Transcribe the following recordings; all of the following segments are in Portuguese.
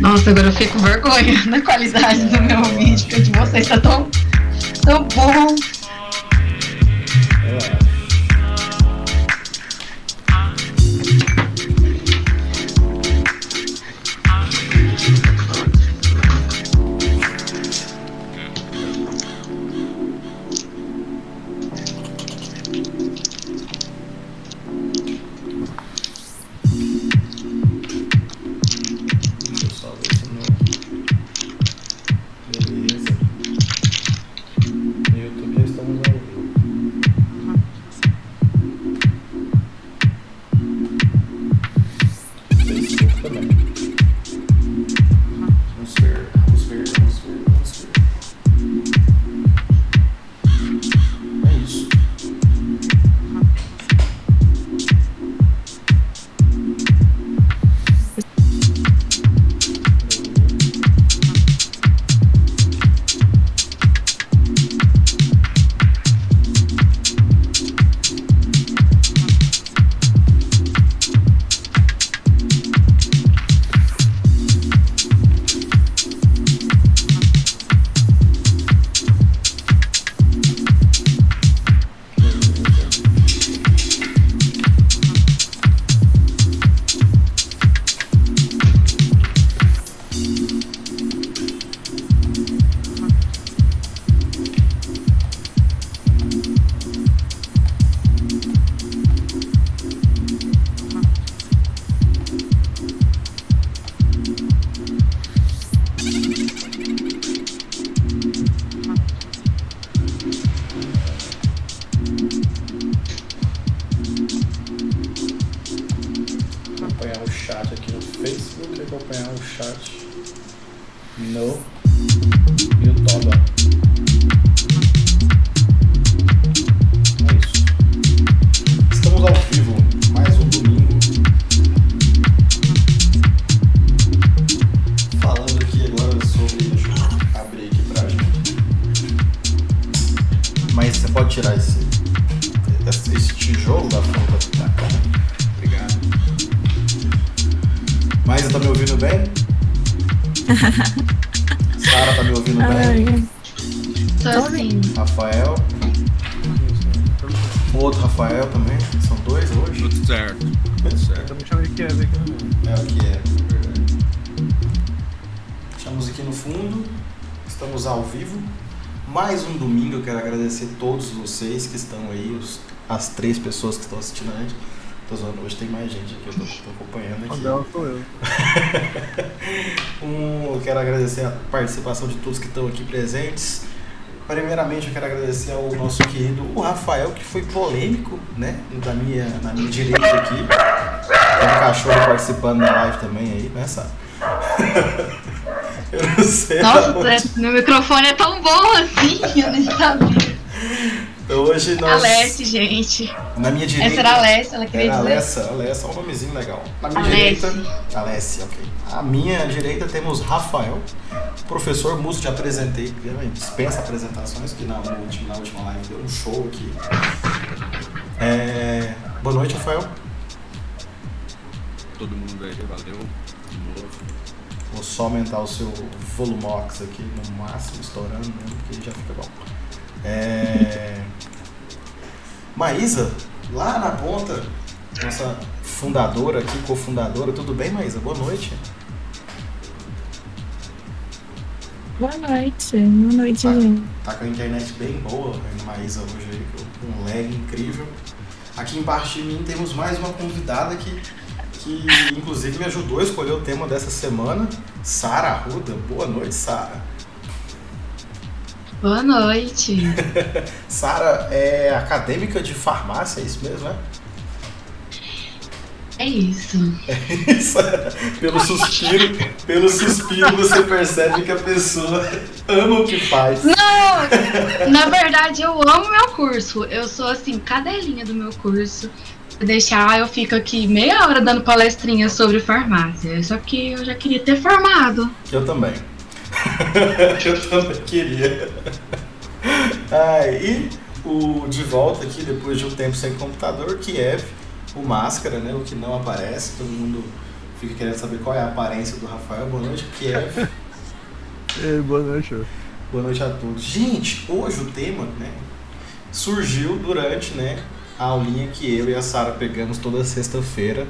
Nossa, agora eu com vergonha da qualidade do meu vídeo, porque de vocês tá tão, tão bom. Vocês que estão aí, os- as três pessoas que estão assistindo a gente. Tô zoando, hoje tem mais gente aqui, eu tô, tô acompanhando O aqui. dela sou eu. Um, eu quero agradecer a participação de todos que estão aqui presentes. Primeiramente, eu quero agradecer ao nosso querido o Rafael, que foi polêmico, né? Da minha, na minha direita aqui. Tem um cachorro participando da live também aí, né, Sá? Eu não sei. Nossa, aonde. é- meu microfone é tão bom assim, eu nem sabia. Hoje nós. Alesse, gente. Na minha direita. Essa era a Alesse, ela queria Era dizer. Alessa, Alessa, um nomezinho legal. Na minha Alessi. direita. Alessi, ok. À minha direita temos Rafael, professor músico, já apresentei, dispensa apresentações, que na última, na última live deu um show aqui. É, Boa noite, Rafael. Todo mundo aí, valeu. De novo. Vou só aumentar o seu volumox aqui no máximo, estourando mesmo, que já fica bom. É... Maísa, lá na ponta, nossa fundadora aqui, cofundadora, tudo bem, Maísa? Boa noite. Boa noite. Boa noite, Tá. Tá com a internet bem boa, a Maísa hoje aí, com um lag incrível. Aqui embaixo de mim temos mais uma convidada que, que inclusive me ajudou a escolher o tema dessa semana, Sara Arruda. Boa noite, Sara. Boa noite. Sara é acadêmica de farmácia, é isso mesmo, né? É isso. Isso, pelo suspiro, pelo suspiro você percebe que a pessoa ama o que faz. Não, na verdade eu amo meu curso. Eu sou assim, cadelinha do meu curso. Se deixar, eu fico aqui meia hora dando palestrinha sobre farmácia. Só que eu já queria ter formado. Eu também. Eu também queria. Ai, e o de volta aqui, depois de um tempo sem computador, Kiev, o Máscara, né? O que não aparece, todo mundo fica querendo saber qual é a aparência do Rafael. Boa noite, Kiev. Ei, boa noite. Boa noite a todos. Gente, hoje o tema, né, surgiu durante, né, a aulinha que eu e a Sara pegamos toda sexta-feira.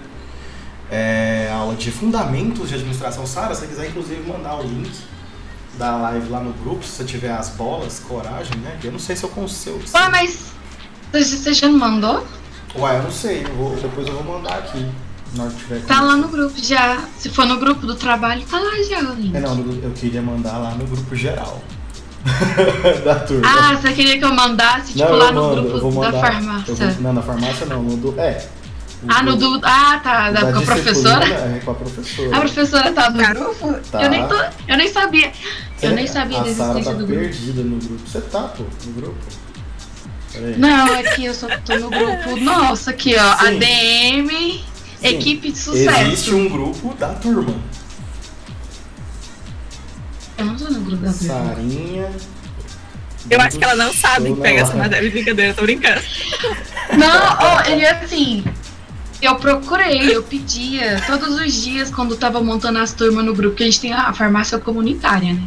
É, aula de fundamentos de administração. Sara, se você quiser inclusive mandar o link da live lá no grupo, se você tiver as bolas, coragem, né? Eu não sei se eu consigo. Ué, mas você já não mandou? Ué, eu não sei, eu vou, depois eu vou mandar aqui. Na hora que tiver Tá lá no grupo já. Se for no grupo do trabalho, tá lá já link. É, não, no- eu queria mandar lá no grupo geral. da turma. Ah, você queria que eu mandasse, tipo, não, lá no mando, vou grupo da mandar. farmácia? eu vou- não, na farmácia não, no do. É. Ah, no do. Ah, tá. Da, com a professora? É, com a professora. A professora tá no grupo? Tá. Eu, nem tô, eu nem sabia. Você- Eu nem sabia a da existência tá do grupo. perdida no grupo. Você tá, pô, no grupo? Peraí. Não, aqui eu só tô no grupo. Nossa, aqui, ó. Sim. ADM, equipe de sucesso. Existe um grupo da turma. Eu não tô no grupo da turma. Sarinha. Eu acho que ela não sabe que pega essa matéria de brincadeira, tô brincando. Não, ó, ele é assim. Eu procurei, eu pedia todos os dias quando tava montando as turmas no grupo, que a gente tem a farmácia comunitária, né?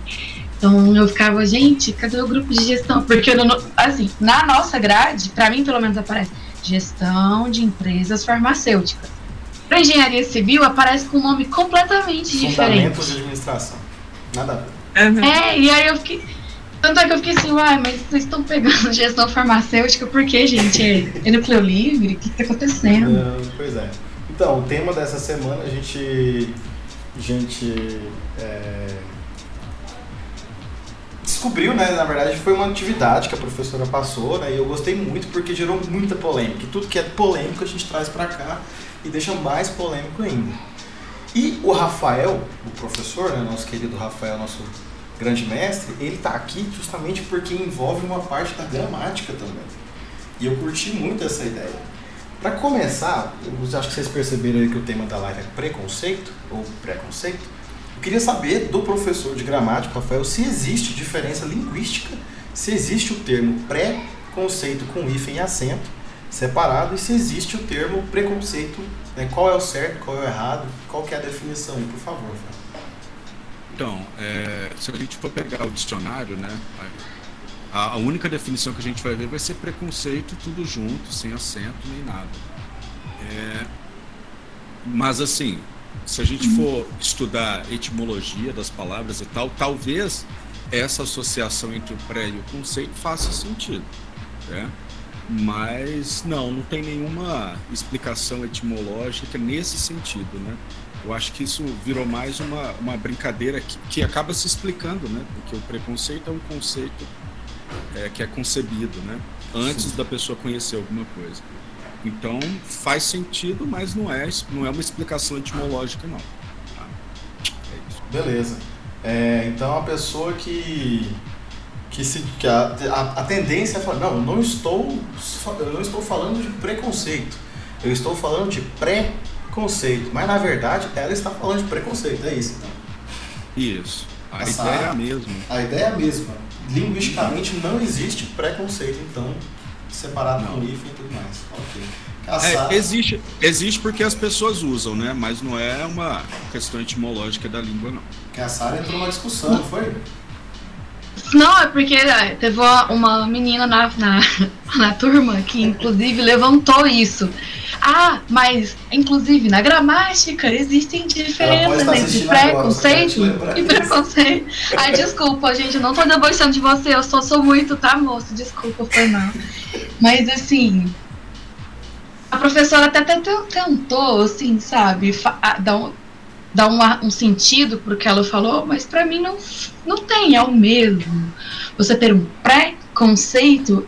Então eu ficava, gente, cadê o grupo de gestão? Porque eu não, assim, na nossa grade, pra mim pelo menos aparece gestão de empresas farmacêuticas. Pra engenharia civil aparece com um nome completamente diferente. Fundamentos de administração. Nada a ver. Uhum. É, e aí eu fiquei. Tanto é que eu fiquei assim, uai, mas vocês estão pegando gestão farmacêutica por quê, gente? É, núcleo livre? O que, que tá acontecendo? Ah, pois é. Então, o tema dessa semana a gente. A gente. é, descobriu, né? Na verdade, foi uma atividade que a professora passou, né? E eu gostei muito porque gerou muita polêmica. E tudo que é polêmico a gente traz pra cá e deixa mais polêmico ainda. E o Rafael, o professor, né? Nosso querido Rafael, nosso grande mestre, ele tá aqui justamente porque envolve uma parte da gramática também. E eu curti muito essa ideia. Para começar, eu acho que vocês perceberam aí que o tema da live é preconceito ou preconceito. Eu queria saber do professor de gramática, Rafael, se existe diferença linguística, se existe o termo pré-conceito com hífen e acento separado e se existe o termo preconceito, né? qual é o certo, qual é o errado, qual que é a definição, por favor. Rafael. Então, é, se a gente for pegar o dicionário, né? A, a única definição que a gente vai ver vai ser preconceito, tudo junto, sem acento nem nada. É, mas assim, se a gente for estudar etimologia das palavras e tal, talvez essa associação entre o pré e o conceito faça sentido, né? Mas não, não tem nenhuma explicação etimológica nesse sentido, né? Eu acho que isso virou mais uma, uma brincadeira que, que acaba se explicando, né? Porque o preconceito é um conceito é, que é concebido, né? Antes da pessoa conhecer alguma coisa. Então faz sentido, mas não é, não é uma explicação etimológica, não. tá? É isso. Beleza. É, então a pessoa que que se que a, a, a tendência é falar, não, eu não estou eu não estou falando de preconceito. Eu estou falando de pré-conceito, mas na verdade ela está falando de preconceito, é isso. Então. Isso. A Essa- ideia é a mesma. A ideia é a mesma. Linguisticamente não existe preconceito, então separado Não. com hífen e tudo mais. OK. É, existe, existe porque as pessoas usam, né? Mas não é uma questão etimológica da língua, não. que a Sara entrou numa discussão, não foi? Não, é porque é, teve uma, menina na, na, na turma que inclusive levantou isso. Ah, mas inclusive na gramática existem diferenças entre agora, preconceito e preconceito. Ai, desculpa, gente, eu não tô debochando de você, eu só sou muito, tá, moço? Desculpa, foi mal. Mas assim. A professora até, até tentou, assim, sabe, dar um, dar uma- um sentido pro que ela falou, mas pra mim não, não tem, é o mesmo. Você ter um preconceito,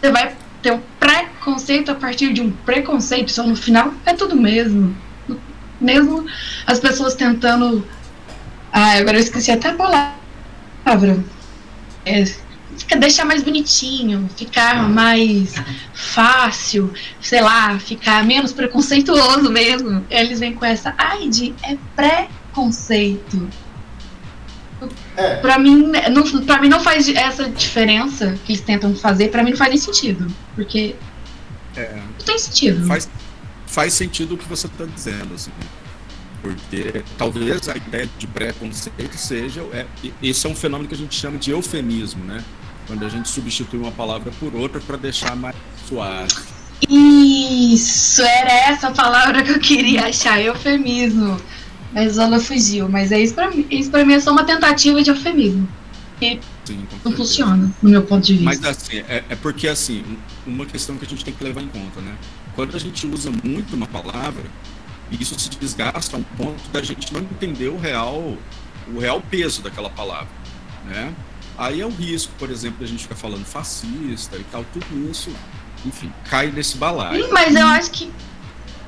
você vai ter um preconceito a partir de um preconceito, só no final é tudo mesmo. Mesmo as pessoas tentando. Ah, agora eu esqueci até a palavra. É, fica, deixar mais bonitinho, ficar mais fácil, sei lá, ficar menos preconceituoso mesmo. Eles vêm com essa, ai, de é preconceito. É, Pra mim, não, pra mim não faz essa diferença que eles tentam fazer, pra mim não faz nem sentido. Porque É, não tem sentido. faz, faz sentido o que você está dizendo, assim. Porque talvez a ideia de preconceito seja. É, esse é um fenômeno que a gente chama de eufemismo, né? Quando a gente substitui uma palavra por outra para deixar mais suave. Isso, era essa palavra que eu queria achar, eufemismo. Mas ela fugiu. Mas é isso pra mim. Isso pra mim é só uma tentativa de eufemismo. E Sim, não funciona, no meu ponto de vista. Mas assim, é, é porque assim, uma questão que a gente tem que levar em conta, né? Quando a gente usa muito uma palavra, isso se desgasta a um ponto da gente não entender o real, o real peso daquela palavra, né? Aí é o risco, por exemplo, da gente ficar falando fascista e tal, tudo isso, enfim, cai nesse balaio. Sim, mas eu acho que.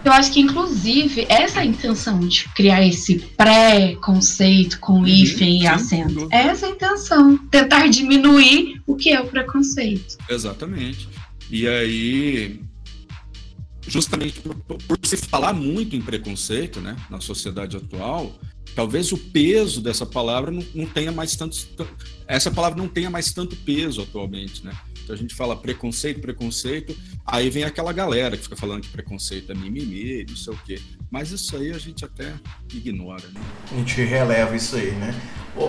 Eu acho que, inclusive, essa intenção de criar esse pré-conceito com hífen e acento. Essa é a intenção. Tentar diminuir o que é o preconceito. Exatamente. E aí, justamente por, por se falar muito em preconceito, né, na sociedade atual, talvez o peso dessa palavra não, não tenha mais tanto, essa palavra não tenha mais tanto peso atualmente, né? Então a gente fala preconceito, preconceito, aí vem aquela galera que fica falando que preconceito é mimimi, não sei o quê. Mas isso aí a gente até ignora, né? A gente releva isso aí, né?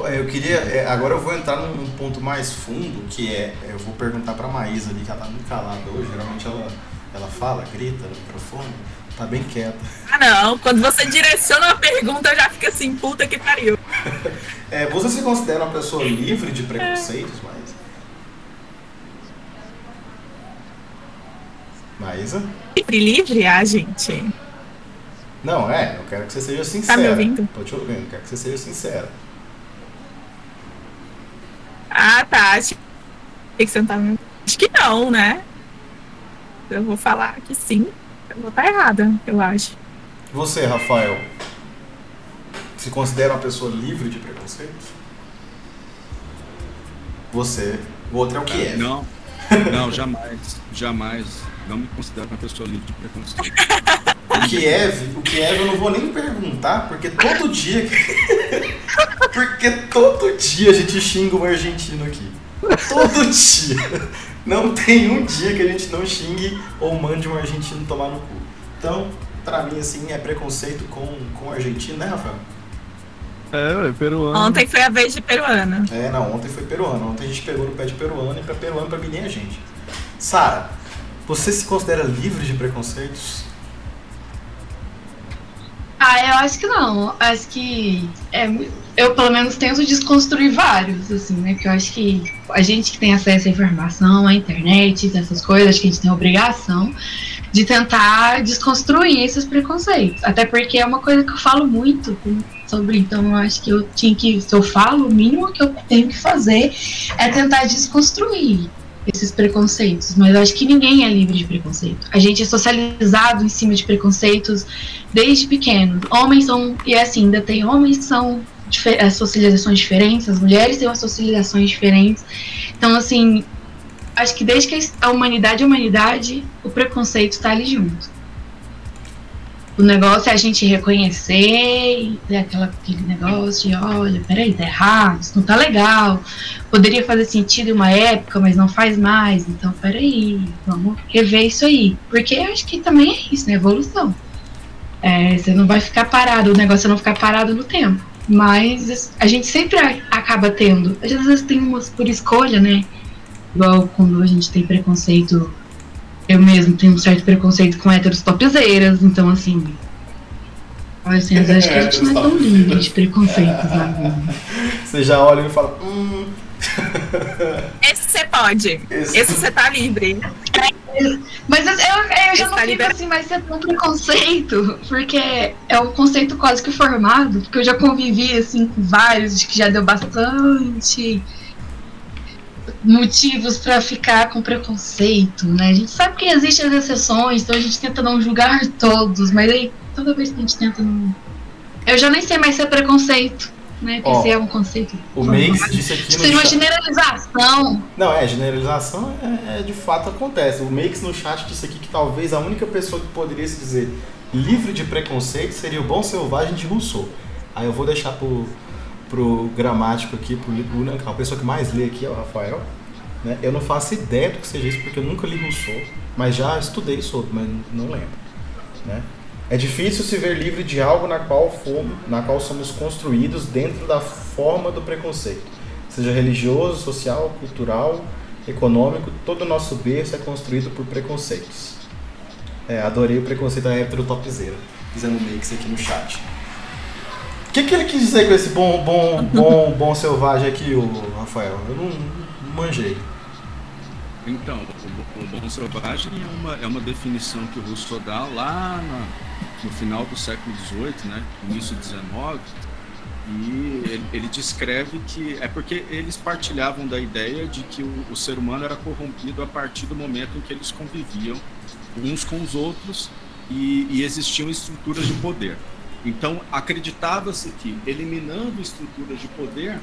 É, Eu queria. é, Agora eu vou entrar num ponto mais fundo, que é. Eu vou perguntar pra Maísa ali, que ela tá muito calada hoje. Geralmente ela, ela fala, grita no microfone. Tá bem quieta. Ah, não. Quando você direciona uma pergunta, eu já fico assim, puta que pariu. É, você se considera uma pessoa livre de preconceitos, Maísa? Maísa? Livre, livre, ah, gente. Não, é, eu quero que você seja sincera. Tá me ouvindo? Tô te ouvindo, quero que você seja sincera. Ah, tá. Acho que você não tá me- Acho que não, né? Eu vou falar que sim. Vou estar errada, eu acho. Você, Rafael, se considera uma pessoa livre de preconceitos? Você. O outro é o que é. Não, não, jamais, jamais. Não me considero uma pessoa livre de preconceito. O Kiev, o Kiev eu não vou nem perguntar, porque todo dia. porque todo dia a gente xinga um argentino aqui. Todo dia. Não tem um dia que a gente não xingue ou mande um argentino tomar no cu. Então, pra mim, assim, é preconceito com, com o argentino, né, Rafael? É, ué, peruano. Ontem foi a vez de peruana. É, não, ontem foi peruano. Ontem a gente pegou no pé de peruano e pra peruano pra mim nem a gente. Sara, você se considera livre de preconceitos? Ah, eu acho que não. Acho que é, mu- eu pelo menos tento desconstruir vários, assim, né? Porque eu acho que a gente que tem acesso à informação, à internet, essas coisas, acho que a gente tem a obrigação de tentar desconstruir esses preconceitos. Até porque é uma coisa que eu falo muito sobre, então eu acho que eu tinha que, se eu falo, o mínimo que eu tenho que fazer é tentar desconstruir esses preconceitos. Mas eu acho que ninguém é livre de preconceito. A gente é socializado em cima de preconceitos desde pequeno. Homens são. E é assim, ainda tem homens que são as socializações diferentes, as mulheres têm umas socializações diferentes. Então, assim, acho que desde que a humanidade é humanidade, o preconceito está ali junto. O negócio é a gente reconhecer aquela, aquele negócio de, olha, peraí, tá errado, isso não tá legal. Poderia fazer sentido em uma época, mas não faz mais. Então, peraí, vamos rever isso aí. Porque acho que também é isso, né? Evolução. É, você não vai ficar parado, o negócio é não ficar parado no tempo. Mas a gente sempre acaba tendo. Às vezes tem umas por escolha, né? Igual quando a gente tem preconceito. Eu mesmo tenho um certo preconceito com héteros topzeiras, então assim. assim às vezes acho que a gente não é tão livre de preconceitos, né? Você já olha e fala, hum, Esse você pode. Esse- Esse você tá livre. Mas eu, eu, eu já não Está fico liberado. assim, mas é um preconceito, porque é um conceito quase que formado, porque eu já convivi assim com vários, que já deu bastante motivos pra ficar com preconceito, né? A gente sabe que existem as exceções, então a gente tenta não julgar todos, mas aí toda vez que a gente tenta não. Eu já nem sei mais se é preconceito, né? Porque Ó, se é um conceito. o. Max disse aqui seria uma chat. generalização. Não, é, generalização é, é, de fato acontece. O Makes no chat disse aqui que talvez a única pessoa que poderia se dizer livre de preconceito seria o bom selvagem de Rousseau. Aí eu vou deixar pro, pro gramático aqui, pro, pro a pessoa que mais lê aqui é o Rafael. Né? Eu não faço ideia do que seja isso, porque eu nunca li Rousseau, mas já estudei sobre, mas não lembro. Né? É difícil se ver livre de algo na qual, fomos, na qual somos construídos dentro da forma do preconceito. Seja religioso, social, cultural, econômico, todo o nosso berço é construído por preconceitos. É, adorei o preconceito hétero topzera, dizendo mix aqui no chat. O que, que ele quis dizer com esse bom, bom, bom, bom selvagem aqui, o Rafael? Eu não, não manjei. Então, bom selvagem é uma, é uma definição que o Rousseau dá lá na, no final do século XVIII, né, início XIX, e ele, ele, descreve que é porque eles partilhavam da ideia de que o, o, ser humano era corrompido a partir do momento em que eles conviviam uns com os outros e, e existiam estruturas de poder. Então acreditava-se que eliminando estruturas de poder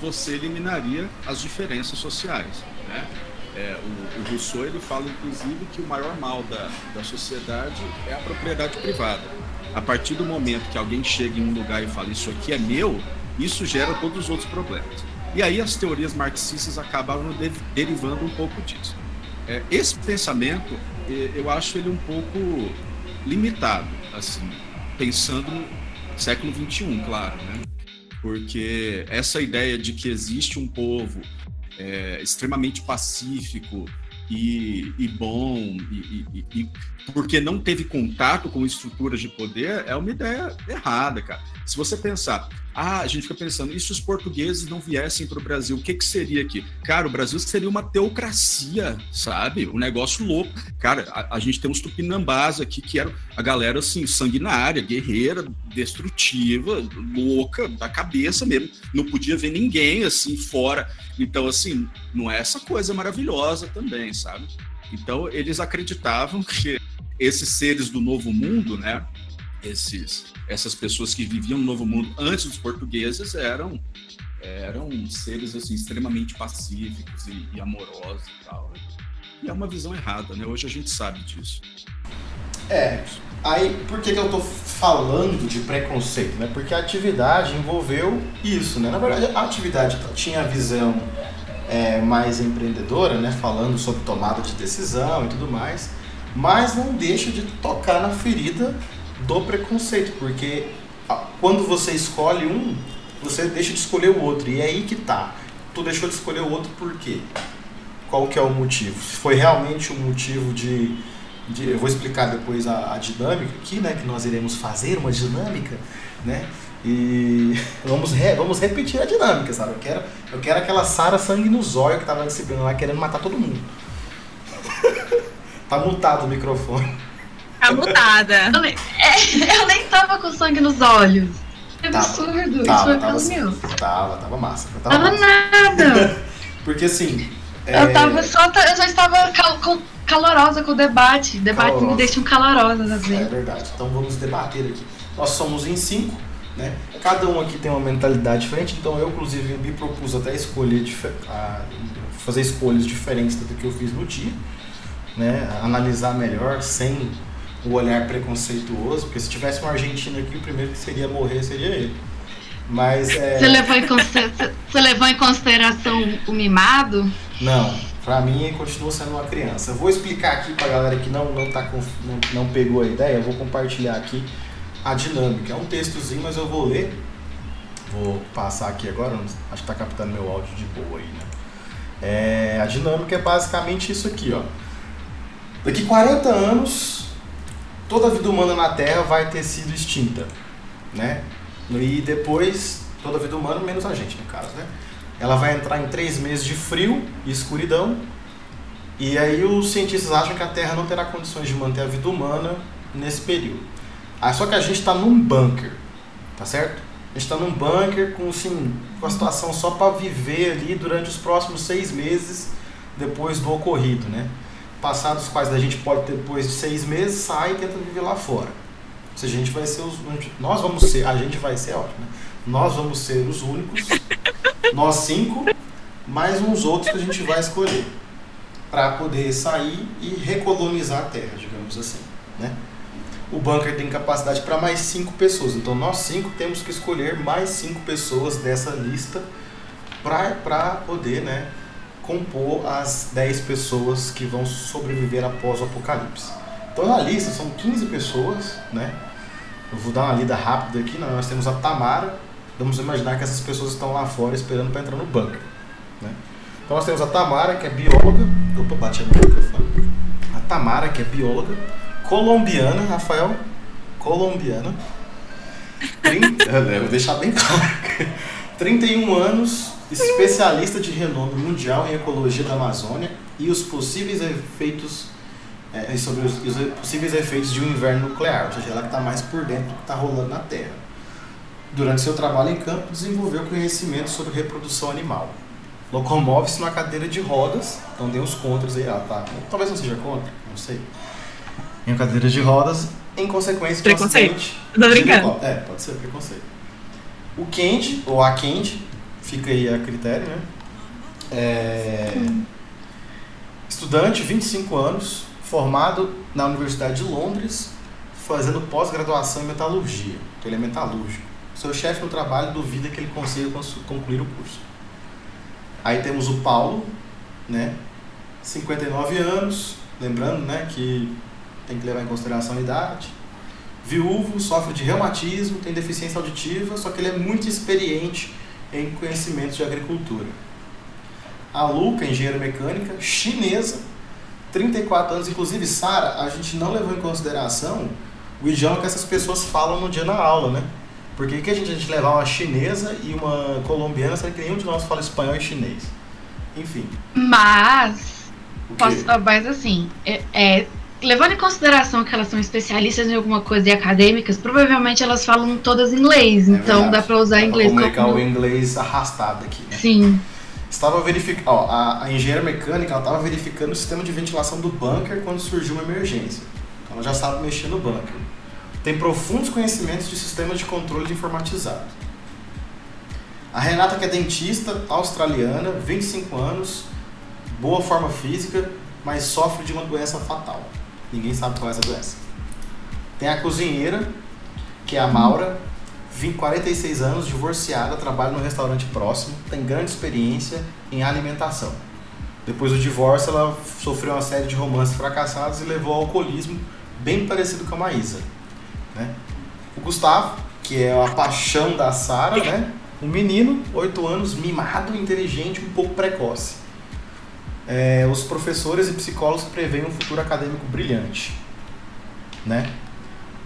você eliminaria as diferenças sociais. Né? É, o, o, Rousseau ele fala inclusive que o maior mal da, da sociedade é a propriedade privada. A partir do momento que alguém chega em um lugar e fala isso aqui é meu, isso gera todos os outros problemas. E aí as teorias marxistas acabam de, derivando um pouco disso. É, esse pensamento eu acho ele um pouco limitado, assim, pensando no século 21, claro, né? Porque essa ideia de que existe um povo é, extremamente pacífico e, e bom, e, e, porque não teve contato com estruturas de poder, é uma ideia errada, cara. Se você pensar, ah, a gente fica pensando, e se os portugueses não viessem para o Brasil, o que, que seria aqui? Cara, o Brasil seria uma teocracia, sabe? Um negócio louco. Cara, a, a gente tem uns tupinambás aqui que eram a galera, assim, sanguinária, guerreira, destrutiva, louca, da cabeça mesmo. Não podia ver ninguém, assim, fora. Então, assim, não é essa coisa maravilhosa também, sabe? Então, eles acreditavam que esses seres do novo mundo, né? Esses, essas pessoas que viviam no novo mundo antes dos portugueses eram eram seres assim extremamente pacíficos e, e amorosos e tal. E é uma visão errada, né? Hoje a gente sabe disso. É. Aí, por que, que eu tô falando de preconceito, né? Porque a atividade envolveu isso, né? Na verdade, a atividade tinha a visão é, mais empreendedora, né? Falando sobre tomada de decisão e tudo mais mas não deixa de tocar na ferida do preconceito, porque quando você escolhe um, você deixa de escolher o outro, e é aí que tá. Tu deixou de escolher o outro por quê? Qual que é o motivo? Se foi realmente um motivo de, de eu vou explicar depois a, a, dinâmica aqui, né, que nós iremos fazer uma dinâmica, né? E vamos, re, vamos repetir a dinâmica, sabe? Eu quero, eu quero aquela Sara sangue que tava disciplina lá querendo matar todo mundo. Tá mutado o microfone. Tá mutada. Eu nem, é, eu nem tava com sangue nos olhos. É tava, absurdo. Tava, Isso tava, foi meu. Tava, tava massa. Tava, tava massa. nada. Porque assim. Eu é... tava só. Eu já estava cal, com, calorosa com o debate. Debate Calorosa. me deixam calorosas às É vezes. verdade. Então vamos debater aqui. Nós somos em cinco, né? Cada um aqui tem uma mentalidade diferente, então eu, inclusive, me propus até escolher fazer escolhas diferentes do que eu fiz no dia, né? Analisar melhor, sem o olhar preconceituoso, porque se tivesse um argentino aqui, o primeiro que seria morrer seria ele. Mas é. Você levou, em você levou em consideração o mimado? Não, pra mim ele continua sendo uma criança. Eu vou explicar aqui pra galera que não, não, tá não, não pegou a ideia, eu vou compartilhar aqui a dinâmica. É um textozinho, mas eu vou ler. Vou passar aqui agora, acho que tá captando meu áudio de boa aí, né? É, a dinâmica é basicamente isso aqui, ó. Daqui 40 anos, toda a vida humana na Terra vai ter sido extinta, né? E depois, toda a vida humana, menos a gente, no caso, né? Ela vai entrar em três meses de frio e escuridão. E aí os cientistas acham que a Terra não terá condições de manter a vida humana nesse período. Ah, só que a gente está num bunker, tá certo? A gente está num bunker com, assim, com a situação só para viver ali durante os próximos seis meses depois do ocorrido, né? Passados os quais a gente pode, depois de seis meses, sai e tenta viver lá fora. Ou seja, a gente vai ser os. Nós vamos ser. A gente vai ser ótimo, né? Nós vamos ser os únicos. nós cinco, mais uns outros que a gente vai escolher. Para poder sair e recolonizar a Terra, digamos assim. Né? O bunker tem capacidade para mais cinco pessoas. Então nós cinco temos que escolher mais cinco pessoas dessa lista para poder né, compor as 10 pessoas que vão sobreviver após o apocalipse. Então na lista são 15 pessoas, né? Eu vou dar uma lida rápida aqui. Nós temos a Tamara. Vamos imaginar que essas pessoas estão lá fora esperando para entrar no bunker. Né? Então nós temos a Tamara, que é bióloga. Opa, bati no microfone. A Tamara, que é bióloga. Colombiana, Rafael. Colombiana. Trin- Eu vou deixar bem claro. 31 anos, especialista de renome mundial em ecologia da Amazônia e os possíveis efeitos é, sobre os, os possíveis efeitos de um inverno nuclear, ou seja, ela que está mais por dentro do que está rolando na Terra. Durante seu trabalho em campo, desenvolveu conhecimento sobre reprodução animal. Locomove-se numa cadeira de rodas, então tem os contras aí, ela tá, talvez não seja contra, não sei. Em uma cadeira de rodas, em consequência de um Preconceito. acidente Tô brincando. É, pode ser preconceito. O Kendi, ou a Kendi, fica aí a critério, né? É... Estudante, 25 anos, formado na Universidade de Londres, fazendo pós-graduação em metalurgia. Então ele é metalúrgico. Seu chefe no trabalho duvida que ele consiga cons- concluir o curso. Aí temos o Paulo, né? 59 anos, lembrando, né, que tem que levar em consideração a idade. Viúvo, sofre de reumatismo, tem deficiência auditiva, só que ele é muito experiente em conhecimentos de agricultura. A Luca, engenheira mecânica, chinesa, 34 anos. Inclusive, Sara, a gente não levou em consideração o idioma que essas pessoas falam no dia na aula, né? Porque que a gente, a gente levar uma chinesa e uma colombiana, sendo que nenhum de nós fala espanhol e chinês? Enfim. Mas, posso, mas assim, é, é, levando em consideração que elas são especialistas em alguma coisa e acadêmicas, provavelmente elas falam todas inglês, É então verdade. dá pra usar Dá pra inglês comunicar como. o inglês arrastado aqui, né? Sim. Estava verificando, ó, a, a engenheira mecânica, ela estava verificando o sistema de ventilação do bunker quando surgiu uma emergência. Então, ela já sabe mexer no bunker. Tem profundos conhecimentos de sistemas de controle informatizado. A Renata, que é dentista australiana, 25 anos, boa forma física, mas sofre de uma doença fatal. Ninguém sabe qual é essa doença. Tem a cozinheira, que é a Maura, 20, 46 anos, divorciada, trabalha num restaurante próximo, tem grande experiência em alimentação. Depois do divórcio, ela sofreu uma série de romances fracassados e levou ao alcoolismo, bem parecido com a Maísa. Né? O Gustavo, que é a paixão da Sara, né? um menino, 8 anos, mimado, inteligente, um pouco precoce. É, os professores e psicólogos preveem um futuro acadêmico brilhante. Né?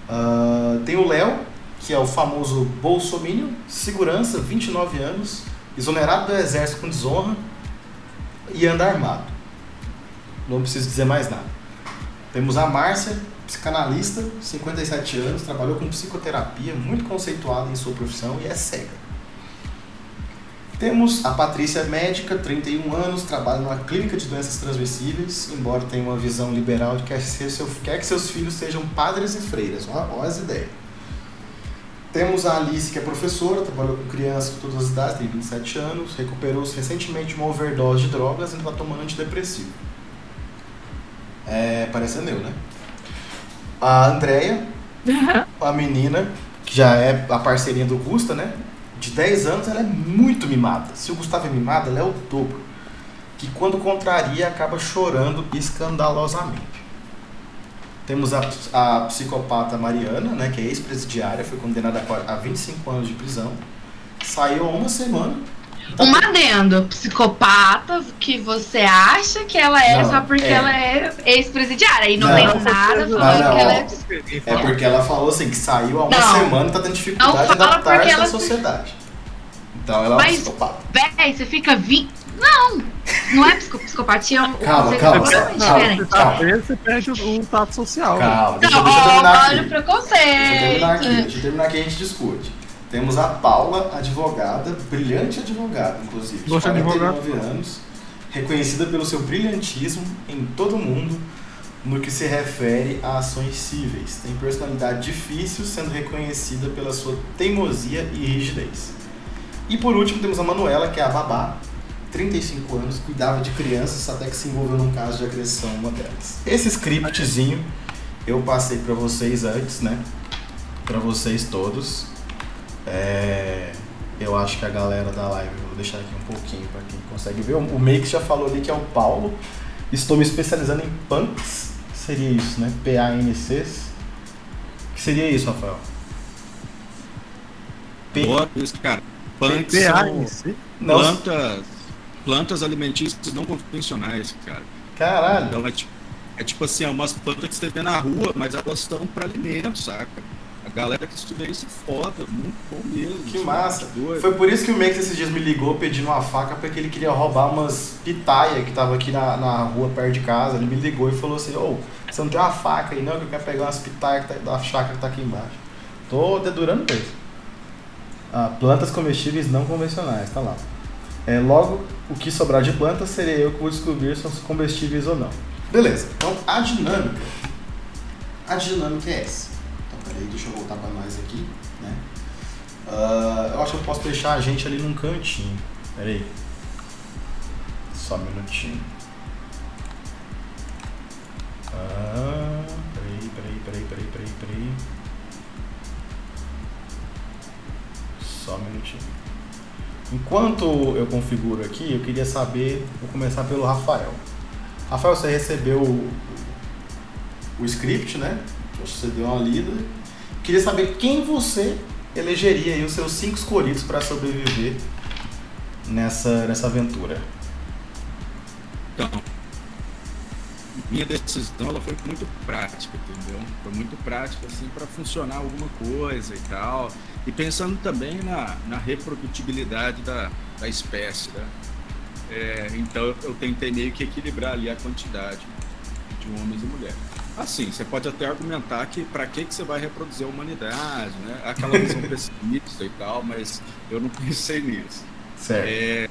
Ah, tem o Léo, que é o famoso Bolsominion, segurança, 29 anos, exonerado do exército com desonra e anda armado. Não preciso dizer mais nada. Temos a Márcia, psicanalista, 57 anos, trabalhou com psicoterapia, muito conceituada em sua profissão e é cega. Temos a Patrícia, médica, 31 anos, trabalha numa clínica de doenças transmissíveis, embora tenha uma visão liberal de que quer, ser seu- quer que seus filhos sejam padres e freiras. Olha, olha as ideias. Temos a Alice, que é professora, trabalhou com crianças de todas as idades, tem 27 anos, recuperou-se recentemente de uma overdose de drogas e está tomando antidepressivo. É, parece meu, né? A Andrea, a menina, que já é a parceirinha do Gusta, né? De 10 anos, ela é muito mimada. Se o Gustavo é mimado, ela é o dobro. Que quando contraria, acaba chorando escandalosamente. Temos a, a psicopata Mariana, né, que é ex-presidiária, foi condenada a qua- a 25 anos de prisão. Saiu há uma semana. Um adendo, psicopata que você acha que ela é Não, só porque é. ela é ex-presidiária. E não, Não. tem nada falando que ela ó. é É porque ela falou assim, que saiu há uma Não. semana e tá tendo dificuldade de adaptar-se à sociedade. Então ela é Mas- psicopata. Véi, você fica vi. Não! Não é psico- psicopatia, é um Calma, conceito calma, calma. diferente. Você preso, você perde o, o tato social. Calma, deixa, Não, deixa eu ó, terminar aqui. olha o Deixa eu terminar aqui, deixa eu terminar aqui e a gente discute. Temos a Paula, advogada, brilhante advogada, inclusive, Gosto de 49 anos, reconhecida pelo seu brilhantismo em todo o mundo no que se refere a ações cíveis. Tem personalidade difícil, sendo reconhecida pela sua teimosia e rigidez. E por último temos a Manuela, que é a babá, 35 anos, cuidava de crianças até que se envolveu num caso de agressão uma delas. Esse scriptzinho eu passei pra vocês antes, né? Pra vocês todos. É, Eu acho que a galera da live, vou deixar aqui um pouquinho pra quem consegue ver. O Make já falou ali que é o Paulo. Estou me especializando em punks, seria isso, né? PANCs. O que seria isso, Rafael? P... Boa, isso, cara. Punks são plantas, plantas alimentícias não convencionais, cara. caralho. Então é tipo, é tipo assim, é umas plantas que você vê na rua, mas elas são para alimento, saca? A galera que estuda isso é foda, muito bom mesmo. Que massa. Doido. Foi por isso que o Max esses dias me ligou pedindo uma faca porque ele queria roubar umas pitaia que tava aqui na, na rua perto de casa. Ele me ligou e falou assim, ô, você não tem uma faca aí não, que eu quero pegar umas pitaias que tá, da chácara que tá aqui embaixo. Tô dedurando mesmo. Ah, plantas comestíveis não convencionais, tá lá. É, logo, o que sobrar de plantas seria eu que vou descobrir se são comestíveis ou não. Beleza, então a dinâmica. A dinâmica é essa. Deixa eu voltar pra nós aqui, né? Ah, eu acho que eu posso deixar a gente ali num cantinho. Peraí. Só um minutinho. Ah, peraí, peraí, peraí, peraí, peraí, peraí. Só um minutinho. Enquanto eu configuro aqui, eu queria saber, vou começar pelo Rafael. Rafael, você recebeu o, o script, né? Você deu uma lida. Queria saber quem você elegeria aí os seus cinco escolhidos para sobreviver nessa, nessa aventura. Então, minha decisão ela foi muito prática, entendeu? Foi muito prática assim para funcionar alguma coisa e tal. E pensando também na, na reprodutibilidade da, da espécie, né? É, então eu, tentei meio que equilibrar ali a quantidade de homens e mulheres. Assim, você pode até argumentar que para que, que você vai reproduzir a humanidade, né? Aquela visão pessimista e tal, mas eu não pensei nisso. Certo. É,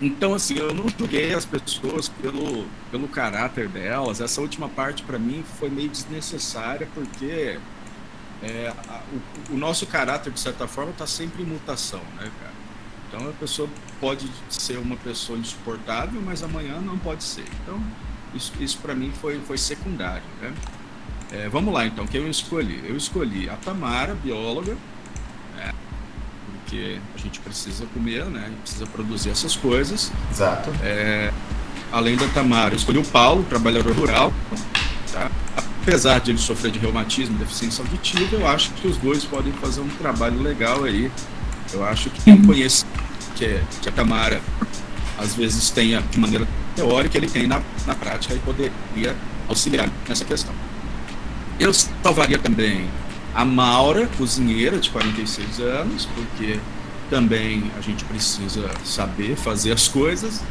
então, assim, eu não julguei as pessoas pelo, pelo caráter delas. Essa última parte, para mim, foi meio desnecessária, porque é, a- o, o nosso caráter, de certa forma, está sempre em mutação, né, cara? Então, a pessoa pode ser uma pessoa insuportável, mas amanhã não pode ser. Então, isso, isso para mim foi, foi secundário, né? É, vamos lá, então, quem eu escolhi? Eu escolhi a Tamara, bióloga, né, porque a gente precisa comer, né? Precisa produzir essas coisas. Exato. Além da Tamara, eu escolhi o Paulo, trabalhador rural. Tá? Apesar de ele sofrer de reumatismo, deficiência auditiva, eu acho que os dois podem fazer um trabalho legal aí. Eu acho que quem conhece que, é- que a Tamara às vezes tenha de maneira teórica, ele tem na, na prática e poderia auxiliar nessa questão. Eu salvaria também a Maura, cozinheira de 46 anos, porque também a gente precisa saber fazer as coisas.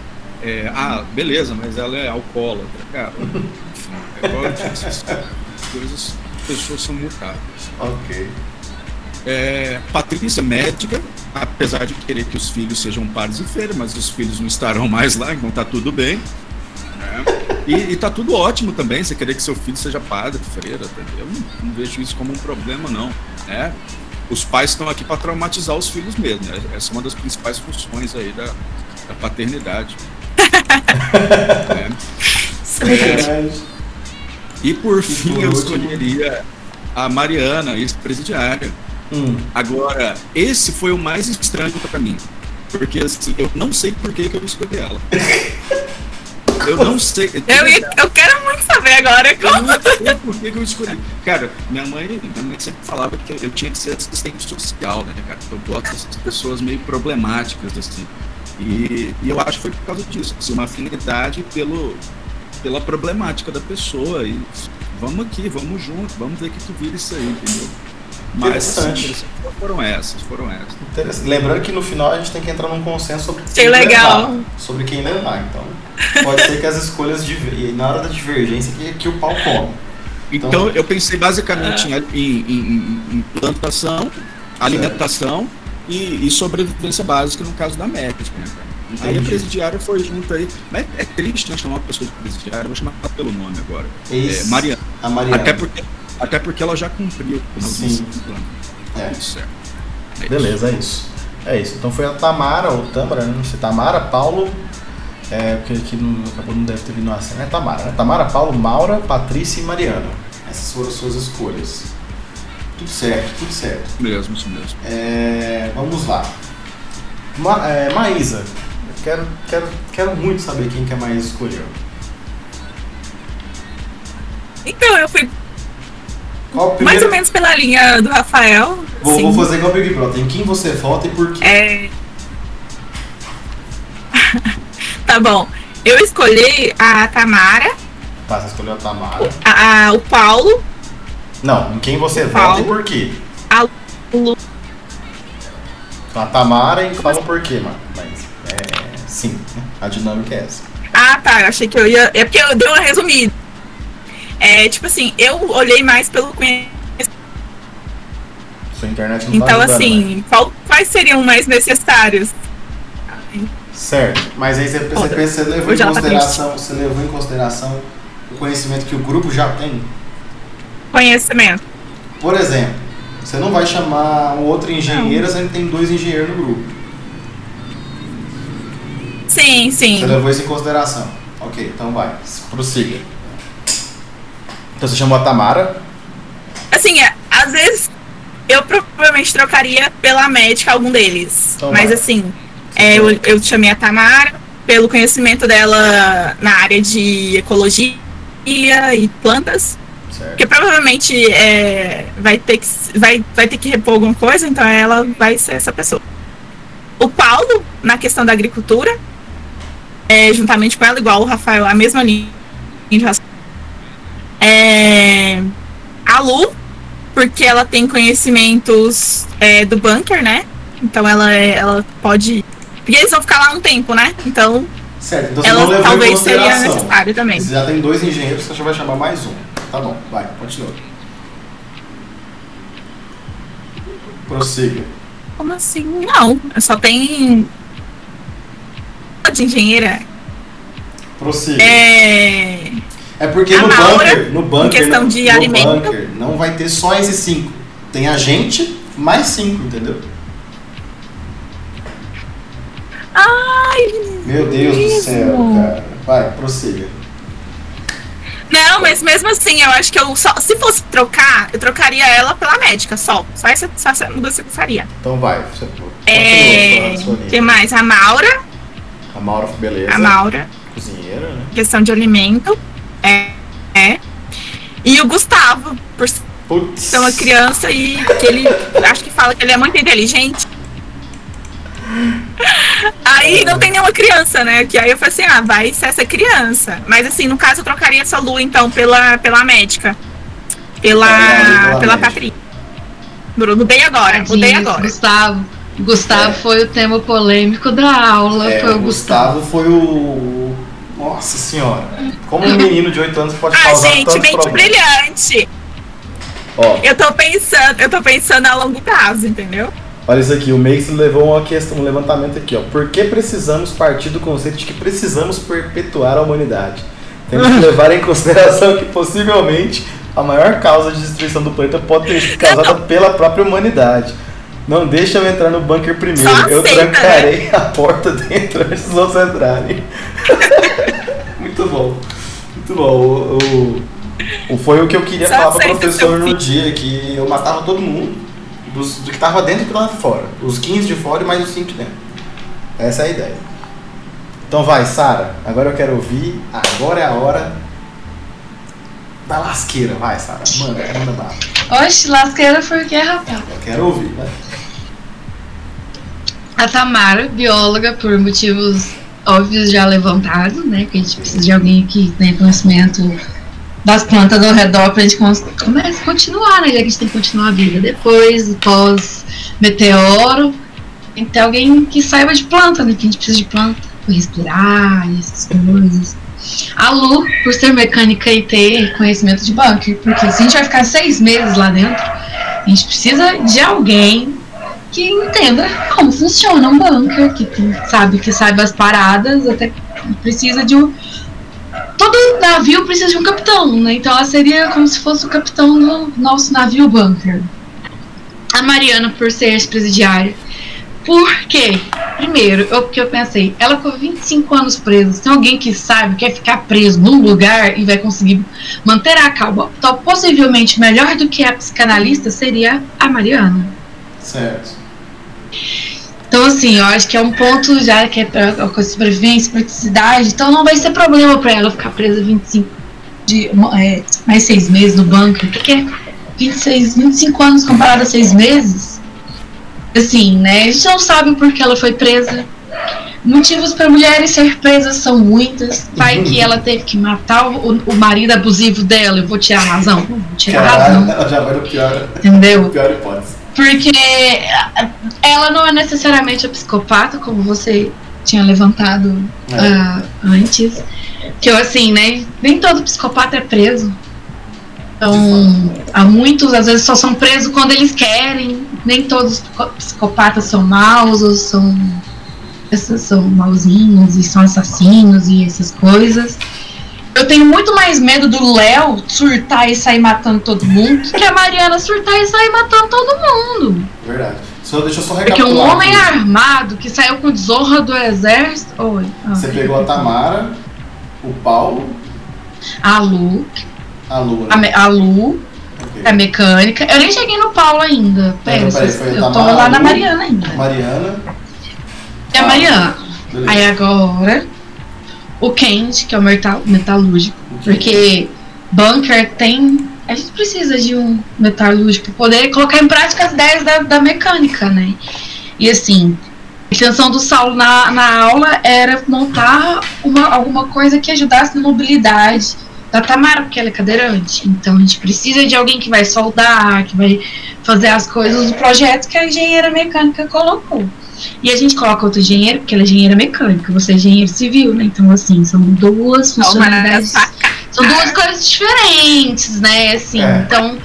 É, ah, beleza, mas ela é alcoólatra. Cara, enfim, é igual eu disse, as coisas, as pessoas são mutáveis. Ok. É, Patrícia, médica, apesar de querer que os filhos sejam pares e feiras, mas os filhos não estarão mais lá, então tá tudo bem. né? E, e tá tudo ótimo também, você querer que seu filho seja padre, freira, eu não, não vejo isso como um problema, não. Né? Os pais estão aqui para traumatizar os filhos mesmo, né? essa é uma das principais funções aí da, da paternidade. né? Verdade. E por fim, eu escolheria a Mariana, ex-presidiária. Hum. Agora, esse foi o mais estranho pra mim. Porque assim, eu não sei por que, que eu escolhi ela. Eu não sei. Eu, eu quero muito saber agora Eu como. não sei por que, que eu escolhi. Cara, minha mãe, minha mãe sempre falava que eu tinha que ser assistente social, né, cara? Eu gosto dessas pessoas meio problemáticas, assim. E, e eu acho que foi por causa disso, assim, uma afinidade pelo, pela problemática da pessoa. E vamos aqui, vamos junto, vamos ver o que, que vira isso aí, entendeu? Mas Interessante. assim, foram essas, foram essas. Interessante. Lembrando que no final a gente tem que entrar num consenso sobre quem legal. levar, sobre quem levar. Então, pode ser que as escolhas diver- e na hora da divergência que, que o pau come. Então, Então- eu pensei basicamente em, em- em- em plantação, alimentação e, e sobrevivência básica no caso da médica. Né? cara? Aí a presidiária foi junto aí. Mas é triste né, chamar uma pessoa de presidiária, eu vou chamar ela pelo nome agora. É, Ex- Mariana. A Mariana. Até porque, até porque ela já cumpriu o Sim. É. Tudo certo. É Beleza, é isso. É isso. Então foi a Tamara, ou Tamara, né? não sei, Tamara, Paulo. É, porque aqui não, acabou não deve ter vindo assim. É Tamara, né? Tamara, Paulo, Maura, Patrícia e Mariana. Essas foram as suas escolhas. Tudo certo, tudo certo. Isso mesmo, isso mesmo. É, vamos lá. Ma, é, Maísa, eu quero, quero, quero muito saber quem que a Maísa escolheu. Então, eu fui O mais ou menos pela linha do Rafael. Vou, vou fazer igual o Big Brother. Em quem você vota e por quê? É... tá bom. Eu escolhi a Tamara, Tá, você escolheu a Tamara. a, a- o Paulo, Não, em quem você vota e por quê? a Lu. A Tamara e fala por quê, mano. Mas, é, sim, né? a dinâmica é essa. Ah, tá. Eu achei que eu ia. É porque eu dei uma resumida. É, tipo assim, eu olhei mais pelo conhecimento. Sua internet não Então, tá ajudando, né? assim, qual- quais seriam mais necessários? Certo, mas aí você, você, pensa, você levou em tá consideração, você levou em consideração o conhecimento que o grupo já tem. Conhecimento. Por exemplo, você não vai chamar um outro engenheiro sendo que tem dois engenheiros no grupo. Sim, sim. Você levou isso em consideração. Ok, então vai, prossiga. Então você chamou a Tamara. Assim, é, às vezes eu provavelmente trocaria pela médica algum deles. Então Mas assim, é, eu, eu chamei a Tamara pelo conhecimento dela na área de ecologia e plantas. Certo. Porque provavelmente é, vai, ter que, vai, vai ter que repor alguma coisa, então ela vai ser essa pessoa. O Paulo, na questão da agricultura, é, juntamente com ela, igual o Rafael, a mesma linha de raciocínio. Lu, porque ela tem conhecimentos é, do bunker, né? Então ela, é- ela pode. Porque eles vão ficar lá um tempo, né? Então Certo, então ela talvez seria necessária também. Você já tem dois engenheiros, você já vai chamar mais um. Tá bom, vai, continua. Prossiga. Como assim? Não, só tem. De engenheira. Prossiga. É. É porque A no Maura, bunker, no bunker, questão no, de no alimento. bunker, não vai ter só esses cinco. Tem a gente mais cinco, entendeu? Ai, Meu Deus do céu, Mesmo? cara. Vai, prossiga. não, mas mesmo assim, eu acho que eu só. Se fosse trocar, eu trocaria ela pela médica só. Só essa, só essa mudança que eu faria. Então vai. Você, É. O que mais? A Maura. A Maura, beleza. A Maura. Cozinheira, né? Questão de alimento. É. É. E o Gustavo, por Putz. ser uma criança e que ele. Acho que fala que ele é muito inteligente. Aí não tem nenhuma criança, né? Que aí eu falei assim, ah, vai ser essa criança. Mas assim, no caso eu trocaria essa Lu, então, pela, pela médica. Pela, Pela pela. Patrícia. Mudei agora, mudei Tadinho, agora. Gustavo. Gustavo É. foi o tema polêmico da aula. É, foi o Gustavo foi o. Nossa senhora. Como um menino de 8 anos pode Ah, causar gente, tantos mente problemas. brilhante. Ó, Eu tô pensando, eu tô pensando a longo prazo, entendeu? olha isso aqui, o Max levou uma questão, um levantamento aqui, ó. Por que precisamos partir do conceito de que precisamos perpetuar a humanidade? Temos que levar em consideração que possivelmente a maior causa de destruição do planeta pode ter sido causada pela própria humanidade. Não deixa eu entrar no bunker primeiro. Só eu aceita, trancarei a porta dentro antes dos outros entrarem. Muito bom. Muito bom. O, o- foi o que eu queria Só falar para o professor no dia, que eu matava todo mundo, dos, do que tava dentro e do que tava fora. Os 15 de fora e mais os 5 de dentro. Essa é a ideia. Então vai, Sara. Agora eu quero ouvir. Agora é a hora da lasqueira. Vai, Sara. Manda, manda bala. Oxe, lasqueira foi o que, rapaz? Eu quero ouvir, né? A Tamara, bióloga, por motivos óbvios já levantados, né? Que a gente precisa de alguém que tenha conhecimento das plantas ao redor pra gente cons- comece a continuar, né? Já que a gente tem que continuar a vida depois, pós-meteoro. Tem que ter alguém que saiba de planta, né? Que a gente precisa de planta pra respirar e essas coisas. A Lu, por ser mecânica e ter conhecimento de bunker, porque se a gente vai ficar seis meses lá dentro, a gente precisa de alguém que entenda como funciona um bunker, que sabe, que saiba as paradas, até precisa de um. Todo navio precisa de um capitão, né? Então ela seria como se fosse o capitão do nosso navio bunker. A Mariana, por ser ex-presidiária. Por quê? Primeiro, eu, porque eu pensei, ela ficou 25 anos presa. Tem alguém que sabe, quer ficar preso num lugar e vai conseguir manter a calma, então possivelmente melhor do que a psicanalista seria a Mariana. Certo. Então, assim, eu acho que é um ponto já que é pra, com a sobrevivência, praticidade, então não vai ser problema pra ela ficar presa 25, de é, mais seis meses no banco. O que, que é 26, 25 anos comparado a seis meses? Assim, né? A gente não sabe por que ela foi presa. Motivos para mulheres ser presas são muitas. Vai que ela teve que matar o, o marido abusivo dela. Eu vou tirar a razão. Vou tirar a razão. Ela já vai no pior, Entendeu? no pior hipótese. Porque ela não é necessariamente a psicopata, como você tinha levantado É. ah, antes. Que eu, assim, né? Nem todo psicopata é preso. Então, há muitos, às vezes, só são presos quando eles querem. Nem todos os psico- psicopatas são maus ou são, são mauzinhos e são assassinos e essas coisas. Eu tenho muito mais medo do Léo surtar e sair matando todo mundo do que a Mariana surtar e sair matando todo mundo. Verdade. Só, deixa eu só Porque um homem aqui. armado que saiu com desonra do exército. Oi. ah, Você pegou a Tamara, o Paulo, A Lu, a Lu, a, né? me- a Lu, Ok. a mecânica. Eu nem cheguei no Paulo ainda. Pera, a eu tô Tamara, lá na Lu, Mariana ainda. Mariana. E a Mariana. Beleza. Aí agora, o Kent, que é o metal, metalúrgico. Porque bunker tem. A gente precisa de um metalúrgico para poder colocar em prática as ideias da, da mecânica, né? E assim, a intenção do Saulo na, na aula era montar uma, alguma coisa que ajudasse na mobilidade da Tamara, porque ela é cadeirante. Então a gente precisa de alguém que vai soldar, que vai fazer as coisas do projeto que a engenheira mecânica colocou. E a gente coloca outro engenheiro, porque ela é engenheira mecânica, você é engenheiro civil, né? Então, assim, são duas funcionalidades. São duas coisas diferentes, né? Assim, É. então,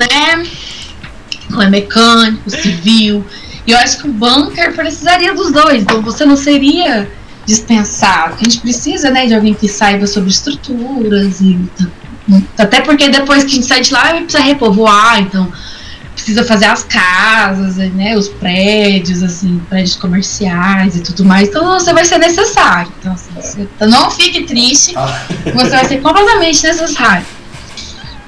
né? Um é mecânico, civil. E eu acho que o bunker precisaria dos dois. Então você não seria dispensado. A gente precisa, né, de alguém que saiba sobre estruturas e até porque depois que a gente sai de lá, precisa repovoar, então precisa fazer as casas, né, os prédios, assim, prédios comerciais e tudo mais. Então você vai ser necessário. Então, assim, você não fique triste Ah, você vai ser completamente necessário.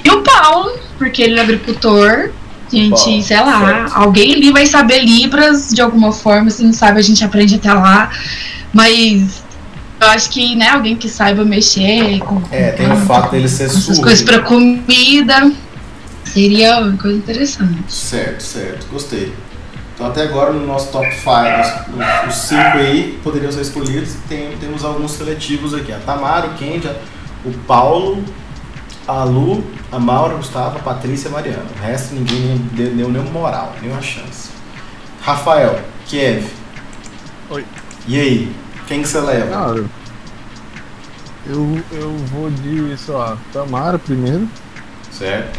E o Paulo, porque ele é agricultor, gente, sei lá, certo. alguém ali vai saber Libras de alguma forma, se não sabe, a gente aprende até lá. Mas eu acho que, né, alguém que saiba mexer com, é, tem o fato dele ser surdo. coisas pra comida seria uma coisa interessante. Certo, certo. Gostei. Então até agora no nosso top 5, os- os 5 aí poderiam ser escolhidos. Tem, temos alguns seletivos aqui. A Tamara, o Kendi, a- o Paulo, a Lu, a Maura, a Gustavo, a Patrícia e a Mariana. O resto ninguém deu, deu nenhuma moral, nenhuma chance. Rafael, Kiev. Oi. E aí? Quem que você leva? Cara, eu, eu vou de, sei lá, Tamara primeiro, Certo.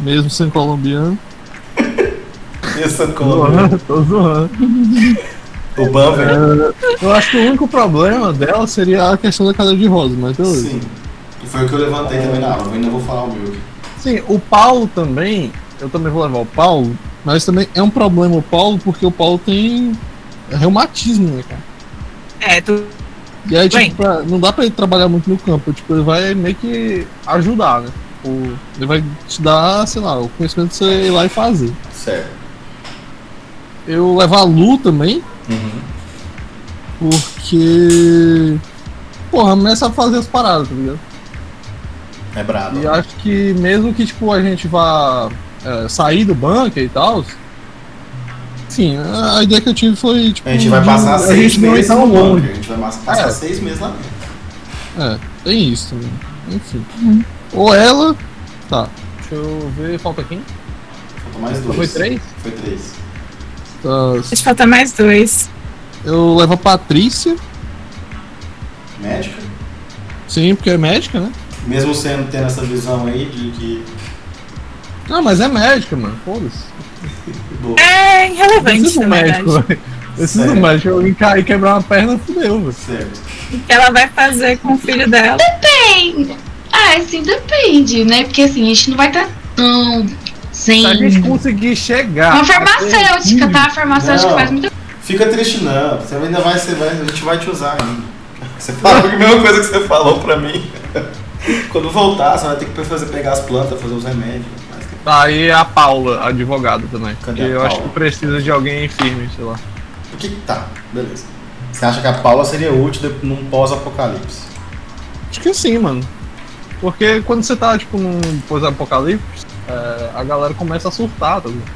Mesmo sendo colombiano. Pensando como Zoando, tô zoando. o velho. É, eu acho que o único problema dela seria a questão da cadeira de rosa, mas beleza. Sim. E foi o que eu levantei também na aula. Eu ainda vou falar o meu aqui. Sim, o Paulo também, eu também vou levar o Paulo, mas também é um problema o Paulo, porque o Paulo tem reumatismo, né, cara? É, tu, E aí, tipo, pra- não dá pra ele trabalhar muito no campo, tipo, ele vai meio que ajudar, né? O, ele vai te dar, sei lá, o conhecimento de você ir lá e fazer. Certo. Eu levar a Lu também, Uhum. porque. Porra, a mulher sabe fazer as paradas, tá ligado? É brabo. E acho que mesmo que tipo, a gente vá é, sair do bunker e tal. Enfim, a ideia que eu tive foi, tipo. A gente vai de- passar a seis gente não ir meses no longe. bunker. A gente vai passar É. seis meses lá dentro. É, tem isso também. Enfim. Ou ela. Tá. Deixa eu ver, falta quem? Falta mais dois. Foi três? Foi três. Tá, deixa falta mais dois. eu levo a Patrícia, Médica. sim, porque é médica, né? Mesmo sendo tendo essa visão aí de que. Não, mas é médica, mano. Foda-se. É irrelevante, Precisa na do verdade. médico, velho. Precisa do médico. Alguém cair e quebrar uma perna, fudeu, velho. Certo. O que ela vai fazer com o filho dela? Tem. Ah, assim, depende, né? Porque assim, a gente não vai estar tão sem. Se a gente conseguir chegar. Uma farmacêutica, até- tá? A farmacêutica Não. faz muita Fica triste não. Você ainda vai, você vai. A gente vai te usar ainda. Você fala a mesma coisa que você falou pra mim. Quando voltar, você vai ter que fazer, pegar as plantas, fazer os remédios. Tá aí a Paula, a advogada também. Cadê eu acho Paula? que precisa de alguém firme, sei lá. O que que tá? Beleza. Você acha que a Paula seria útil num pós-apocalipse? Acho que sim, mano. Porque quando você tá, tipo, num pós-apocalipse, é, a galera começa a surtar, tá ligado?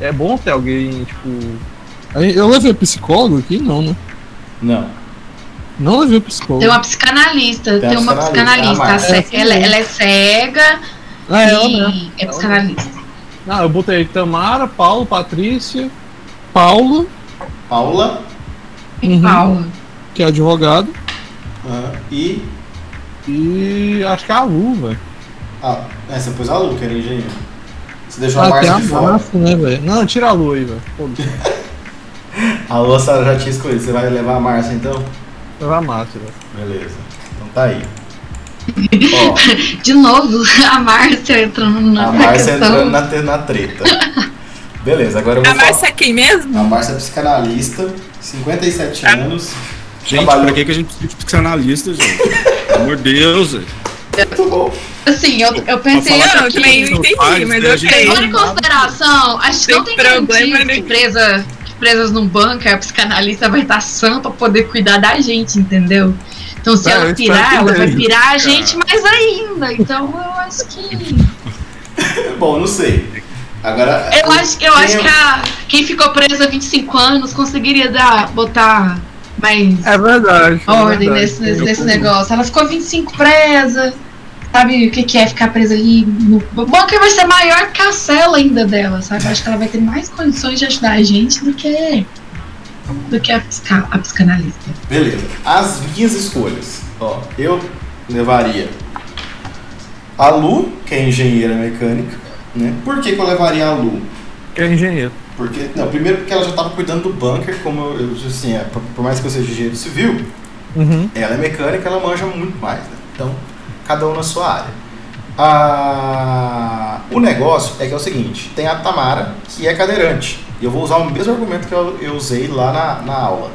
É bom ter alguém, tipo. Eu levei psicólogo aqui? Não, né? Não. Não levei psicólogo. Tem uma psicanalista, Tem tem, a uma psicanalista, psicanalista. a Márcia. a ce- ela, ela é cega Ah, é ela e é psicanalista. Ah, eu botei Tamara, Paulo, Patrícia, Paulo, Paula E Uhum. Paula. que é advogado, aham, e. e acho que é a Lu, velho. Ah, é, você pôs a Lu, que era engenheiro. Você deixou a Ah, tem Márcia a de fora. Márcia, né, velho? Não, tira a Lu aí, velho. A Lu a Sara já tinha escolhido. Você vai levar a Márcia então? Leva a Márcia, velho. Beleza. Então tá aí. Ó, De novo, a Márcia entrando na a Márcia entrando na, na treta. Beleza, agora eu vou A falar. Márcia é quem mesmo? A Márcia é psicanalista, 57 Ah. anos. Gente, Trabalhou- pra que, que a gente precisa de psicanalista, gente? Pelo amor de Deus, velho. Muito bom. Assim, eu, eu pensei. Não, eu não seus entendi, pais, mas né, gente- Levando em consideração, acho que não tem problema que, nenhum. presa, que presas num bunker, a psicanalista vai estar sã pra poder cuidar da gente, entendeu? Então, se É, eu ela pirar, que ela vai pirar a gente mais ainda. Então, eu acho que. Bom, não sei. Agora. Eu acho, eu acho que a, quem ficou presa há 25 anos conseguiria dar, botar mais É verdade. é ordem verdade. nesse, nesse, nesse negócio. Ela ficou 25 presa. Sabe o que, que é ficar presa ali? No... O bunker vai ser maior que a cela ainda dela, sabe? Eu acho que ela vai ter mais condições de ajudar a gente do que, do que a, psica, a psicanalista. Beleza. As minhas escolhas. Ó, eu levaria a Lu, que é engenheira mecânica. Né? Por que, que eu levaria a Lu? Que é engenheiro. Porque, não, primeiro porque ela já estava cuidando do bunker, como eu, disse assim, é, por, mais que eu seja engenheiro civil, Uhum. ela é mecânica, ela manja muito mais, né? Então, cada um na sua área. Ah, o negócio é que é o seguinte, tem a Tamara, que é cadeirante. E eu vou usar o mesmo argumento que eu, eu usei lá na, na aula.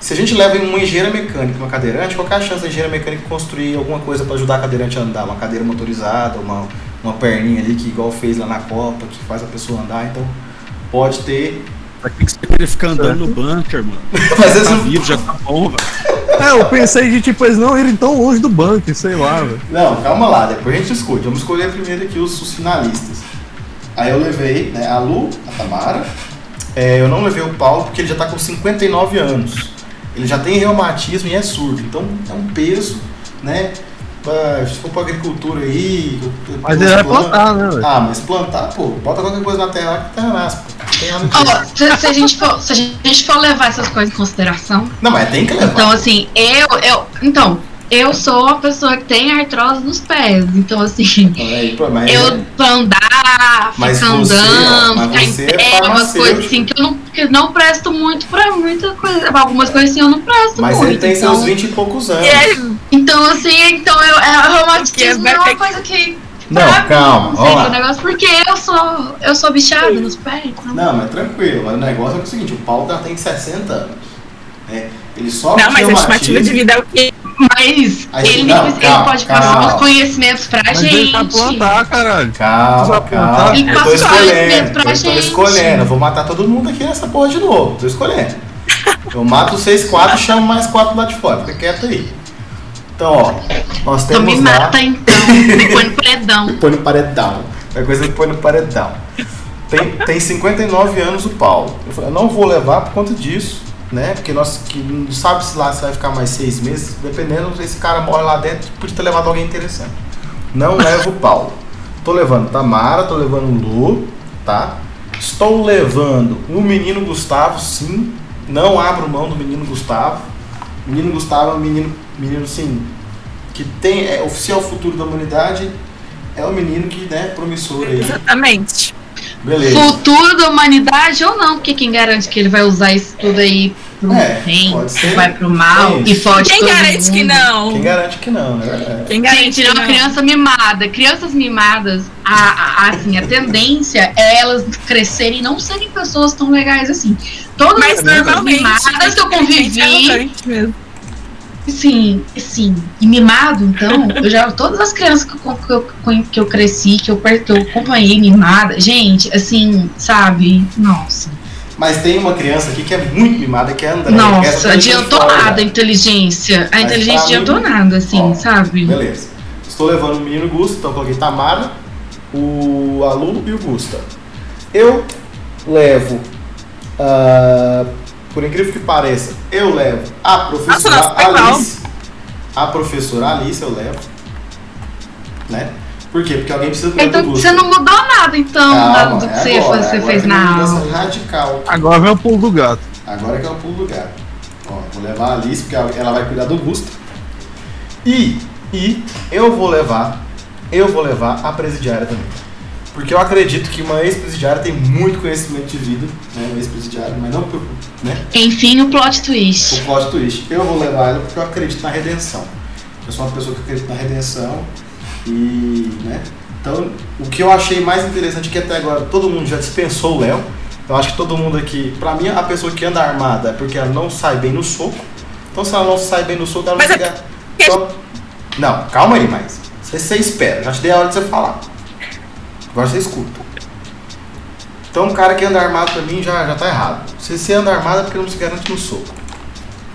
Se a gente leva uma engenheira mecânica e uma cadeirante, qual é a chance da engenheira mecânica construir alguma coisa para ajudar a cadeirante a andar? Uma cadeira motorizada, uma, uma perninha ali que igual fez lá na Copa, que faz a pessoa andar, então pode ter. Pra que que você queria ficar andando no bunker, mano? Mas Tá vivo, já tá bom, velho. É, eu pensei de tipo, eles não irem tão longe do bunker, sei lá, velho. Não, calma lá, depois a gente escolhe. Vamos escolher primeiro aqui os, os finalistas. Aí eu levei né, a Lu, a Tamara. É, eu não levei o Paulo porque ele já tá com 59 anos. Ele já tem reumatismo e é surdo. Então é um peso, né? Pra- se for pra agricultura aí. Mas ele vai plantar, né, velho? Ah, mas plantar, pô, bota qualquer coisa na terra lá que a terra nasce, disso. se, se a gente for, se a gente for levar essas coisas em consideração, Não, mas tem que levar. Então, assim, eu, eu. Então, eu sou uma pessoa que tem artrose nos pés. Então, assim, Aí, pô, mas eu pra andar, Mas ficar ó, andando, mas ficar em é pé, umas farmacêutico. coisas assim, que eu não, que eu não presto muito pra muita coisa. Algumas coisas assim eu não presto mas muito. ele tem então, seus 20 e poucos anos. É, então, assim, então eu, é, reumatismo vai é uma coisa que. Não, pra mim calma, Não um negócio, porque eu sou. Eu sou bichada nos pés. Então, Não, mas tranquilo. Mas o negócio é o seguinte, o Paulo já tem 60 anos. né? Ele sofre não, mas a estimativa de vida é o quê? Mas Aí, ele, não, ele calma, pode passar calma. uns conhecimentos pra Mas gente. ele tá plantar, caralho. Calma, Vai calma. Ele Eu tô passou conhecimento escolhendo. pra Eu tô gente. escolhendo. Eu vou matar todo mundo aqui nessa porra de novo. Tô escolhendo. Eu mato vocês quatro e chamo mais quatro lá de fora. Fica quieto aí. Então, ó. Nós Então temos me lá... mata então, me põe no paredão. Põe no paredão. É coisa que põe no paredão. Tem, tem 59 anos o Paulo. Eu falei, eu não vou levar por conta disso, né? Porque nós que não sabe se lá se vai ficar mais seis meses, dependendo, esse cara morre lá dentro, podia ter levado alguém interessante. Não levo o Paulo. Tô levando Tamara, tô levando Lu, tá? Estou levando o menino Gustavo, sim. Não abro mão do menino Gustavo. O menino Gustavo é um menino, menino assim, que tem, é oficial futuro da humanidade. É um menino que, né, promissor aí. Exatamente. Beleza. Futuro da humanidade ou não, porque quem garante que ele vai usar isso tudo aí pro É, bem, pode vai pro mal É e fode Quem todo garante que mundo. não? Quem garante que não, né? É. Quem garante Gente, que ele é uma não? criança mimada. Crianças mimadas, a, a- assim, a tendência é elas crescerem e não serem pessoas tão legais assim. Todas Mas as crianças mimadas que eu é convivi. Sim, sim. E mimado, então, eu já. Todas as crianças que eu, que eu, que eu cresci, que eu, que eu acompanhei mimada, gente, assim, sabe? Nossa. Mas tem uma criança aqui que é muito mimada, que é a André. que essa Nossa, tá adiantou nada a inteligência. A Mas inteligência adiantou nada, assim, Ó, sabe? Beleza. Estou levando o menino Gusta, então eu coloquei Tamara, o Alu e o Gusta. Eu levo, ah, por incrível que pareça, eu levo a professora Nossa, legal. Alice. A professora Alice eu levo. Né? Por quê? Porque alguém precisa cuidar Então do Gusta. você não mudou nada, então, Calma, nada do que é você, agora, você agora fez na uma mudança aula. radical. Agora vem o pulo do gato. Agora que é o pulo do gato. Ó, vou levar a Alice, porque ela ela vai cuidar do Gusto. E, e eu vou levar, eu vou levar a presidiária também. Porque eu acredito que uma ex-presidiária tem muito conhecimento de vida, né? Uma ex-presidiária, mas não por, né? Enfim, o plot twist. O plot twist. Eu vou levar ela porque eu acredito na redenção. Eu sou uma pessoa que acredita na redenção e, né? Então, o que eu achei mais interessante é que até agora todo mundo já dispensou o Léo. Eu acho que todo mundo aqui, pra mim, a pessoa que anda armada é porque ela não sai bem no soco. Então, se ela não sai bem no soco, ela não Mas fica. Só- Não, calma aí, mas você, você espera. Já te dei a hora de você falar. Agora você escuta. Então, um cara que anda armado pra mim já, já tá errado. Se você anda armado é porque não se garante no soco.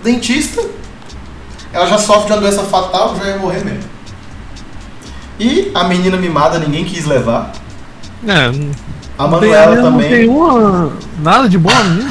Dentista, ela já sofre de uma doença fatal, já ia morrer mesmo. E a menina mimada ninguém quis levar. É, A não tem, Manuela não tem também. uma. Nada de bom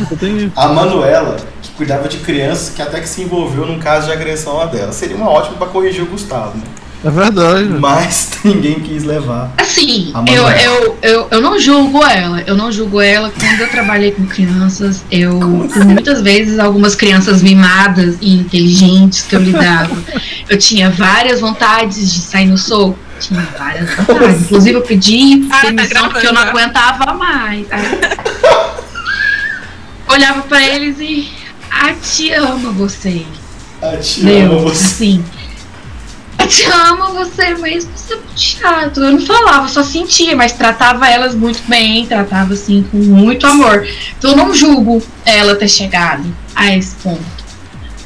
só tem. A Manuela, que cuidava de crianças, que até que se envolveu num caso de agressão a dela. Seria uma ótima pra corrigir o Gustavo, né? É verdade. Mas ninguém quis levar. Assim, A eu, eu, eu, eu não julgo ela. Eu não julgo ela. Quando eu trabalhei com crianças, eu, por muitas vezes, algumas crianças mimadas e inteligentes que eu lidava, eu tinha várias vontades de sair no soco. Tinha várias vontades. Inclusive, eu pedi Ah, tá permissão porque eu não já. aguentava mais. Aí, olhava pra eles e. Ah, te amo vocês. Ah, te Meu, amo você. assim. Eu te amo você, mas você é muito chato. Eu não falava, só sentia, mas tratava elas muito bem, tratava assim com muito amor. Então eu não julgo ela ter chegado a esse ponto.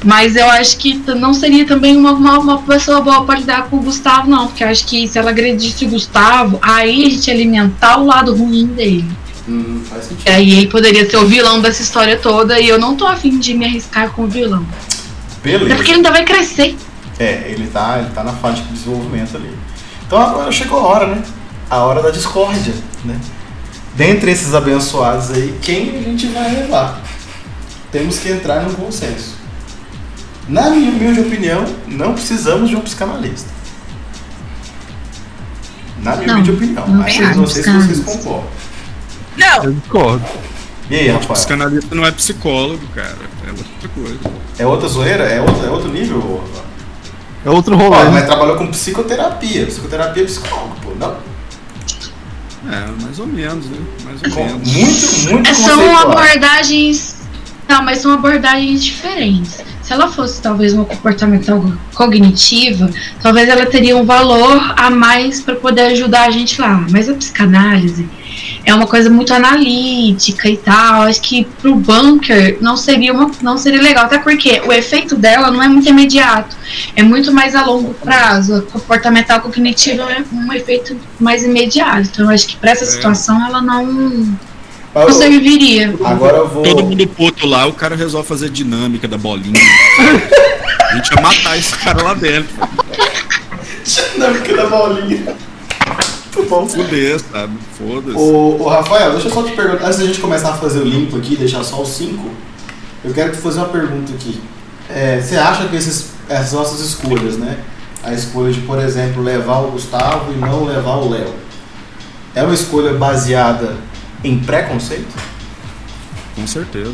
Mas eu acho que não seria também uma, uma, uma pessoa boa para lidar com o Gustavo, não. Porque eu acho que se ela agredisse o Gustavo, aí a gente ia alimentar o lado ruim dele. Hum, faz sentido. E aí ele poderia ser o vilão dessa história toda. E eu não tô afim de me arriscar com o vilão. Até Beleza. porque ele ainda vai crescer. É, ele tá, ele tá na fase de desenvolvimento ali. Então agora chegou a hora, né? A hora da discórdia, né? Dentre esses abençoados aí, quem a gente vai levar? Temos que entrar num consenso. Na minha humilde opinião, não precisamos de um psicanalista. Na minha Não, humilde opinião. não eu não sei se vocês psicanalista. concordam. Não, Eu discordo. E aí, Rafael? Psicanalista não é psicólogo, cara. É outra coisa. É outra zoeira? É outro, é outro nível? Rafael? É outro Ó, rolê. mas trabalhou com psicoterapia. Psicoterapia é psicólogo, pô. Não. É, mais ou menos, né? Mais ou Com- menos. muito, muito É, São abordagens. Não, mas são abordagens diferentes. Se ela fosse talvez uma comportamental cognitiva, talvez ela teria um valor a mais para poder ajudar a gente lá. Mas a psicanálise é uma coisa muito analítica e tal. Acho que pro bunker não seria uma, não seria legal, até porque o efeito dela não é muito imediato, é muito mais a longo prazo. A comportamental cognitiva é um efeito mais imediato. Então, acho que para essa É. situação ela não Mas eu- serviria. Agora eu vou. Todo mundo puto lá, o cara resolve fazer dinâmica da bolinha. A gente ia matar esse cara lá dentro. Dinâmica da bolinha. Muito bom. Fuder, sabe? Foda-se. Ô, ô, Rafael, deixa eu só te perguntar, antes da gente começar a fazer o limpo aqui, deixar só os cinco, eu quero te fazer uma pergunta aqui. É, você acha que esses, essas nossas escolhas, né? A escolha de, por exemplo, levar o Gustavo e não levar o Léo, é uma escolha baseada em preconceito? Com certeza.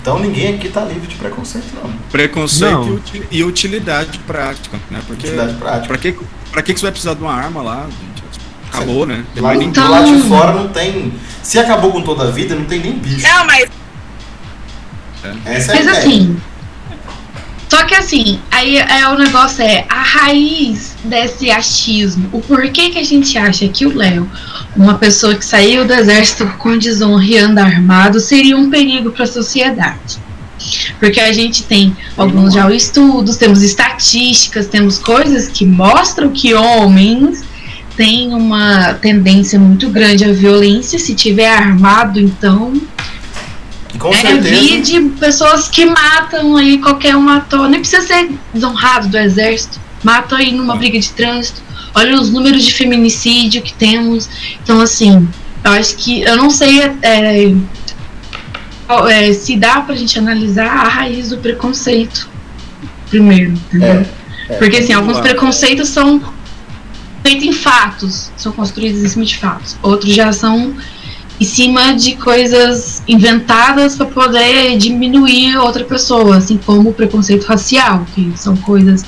Então ninguém aqui tá livre de preconceito, não. Preconceito Não. e uti- utilidade prática, né? Porque Utilidade prática. pra que, pra que que você vai precisar de uma arma lá, gente? Acabou, né? Lá. Então- lá de fora não tem. Se acabou com toda a vida, não tem nem bicho. não, mas Essa é a Mas ideia. assim. Só que assim, aí é, o negócio é a raiz desse achismo. O porquê que a gente acha que o Léo, uma pessoa que saiu do exército com desonra e anda armado, seria um perigo para a sociedade. Porque a gente tem alguns já estudos, temos estatísticas, temos coisas que mostram que homens têm uma tendência muito grande à violência. Se tiver armado, então Com é, certeza. vi de pessoas que matam aí, qualquer um matou. Nem precisa ser desonrado do exército. Matam aí numa briga de trânsito. olha os números de feminicídio que temos. Então, assim, eu acho que eu não sei é, é, se dá pra gente analisar a raiz do preconceito primeiro, entendeu? É, Porque assim, alguns lá. preconceitos são feitos em fatos, são construídos em cima de fatos. Outros já são em cima de coisas inventadas para poder diminuir outra pessoa, assim como o preconceito racial, que são coisas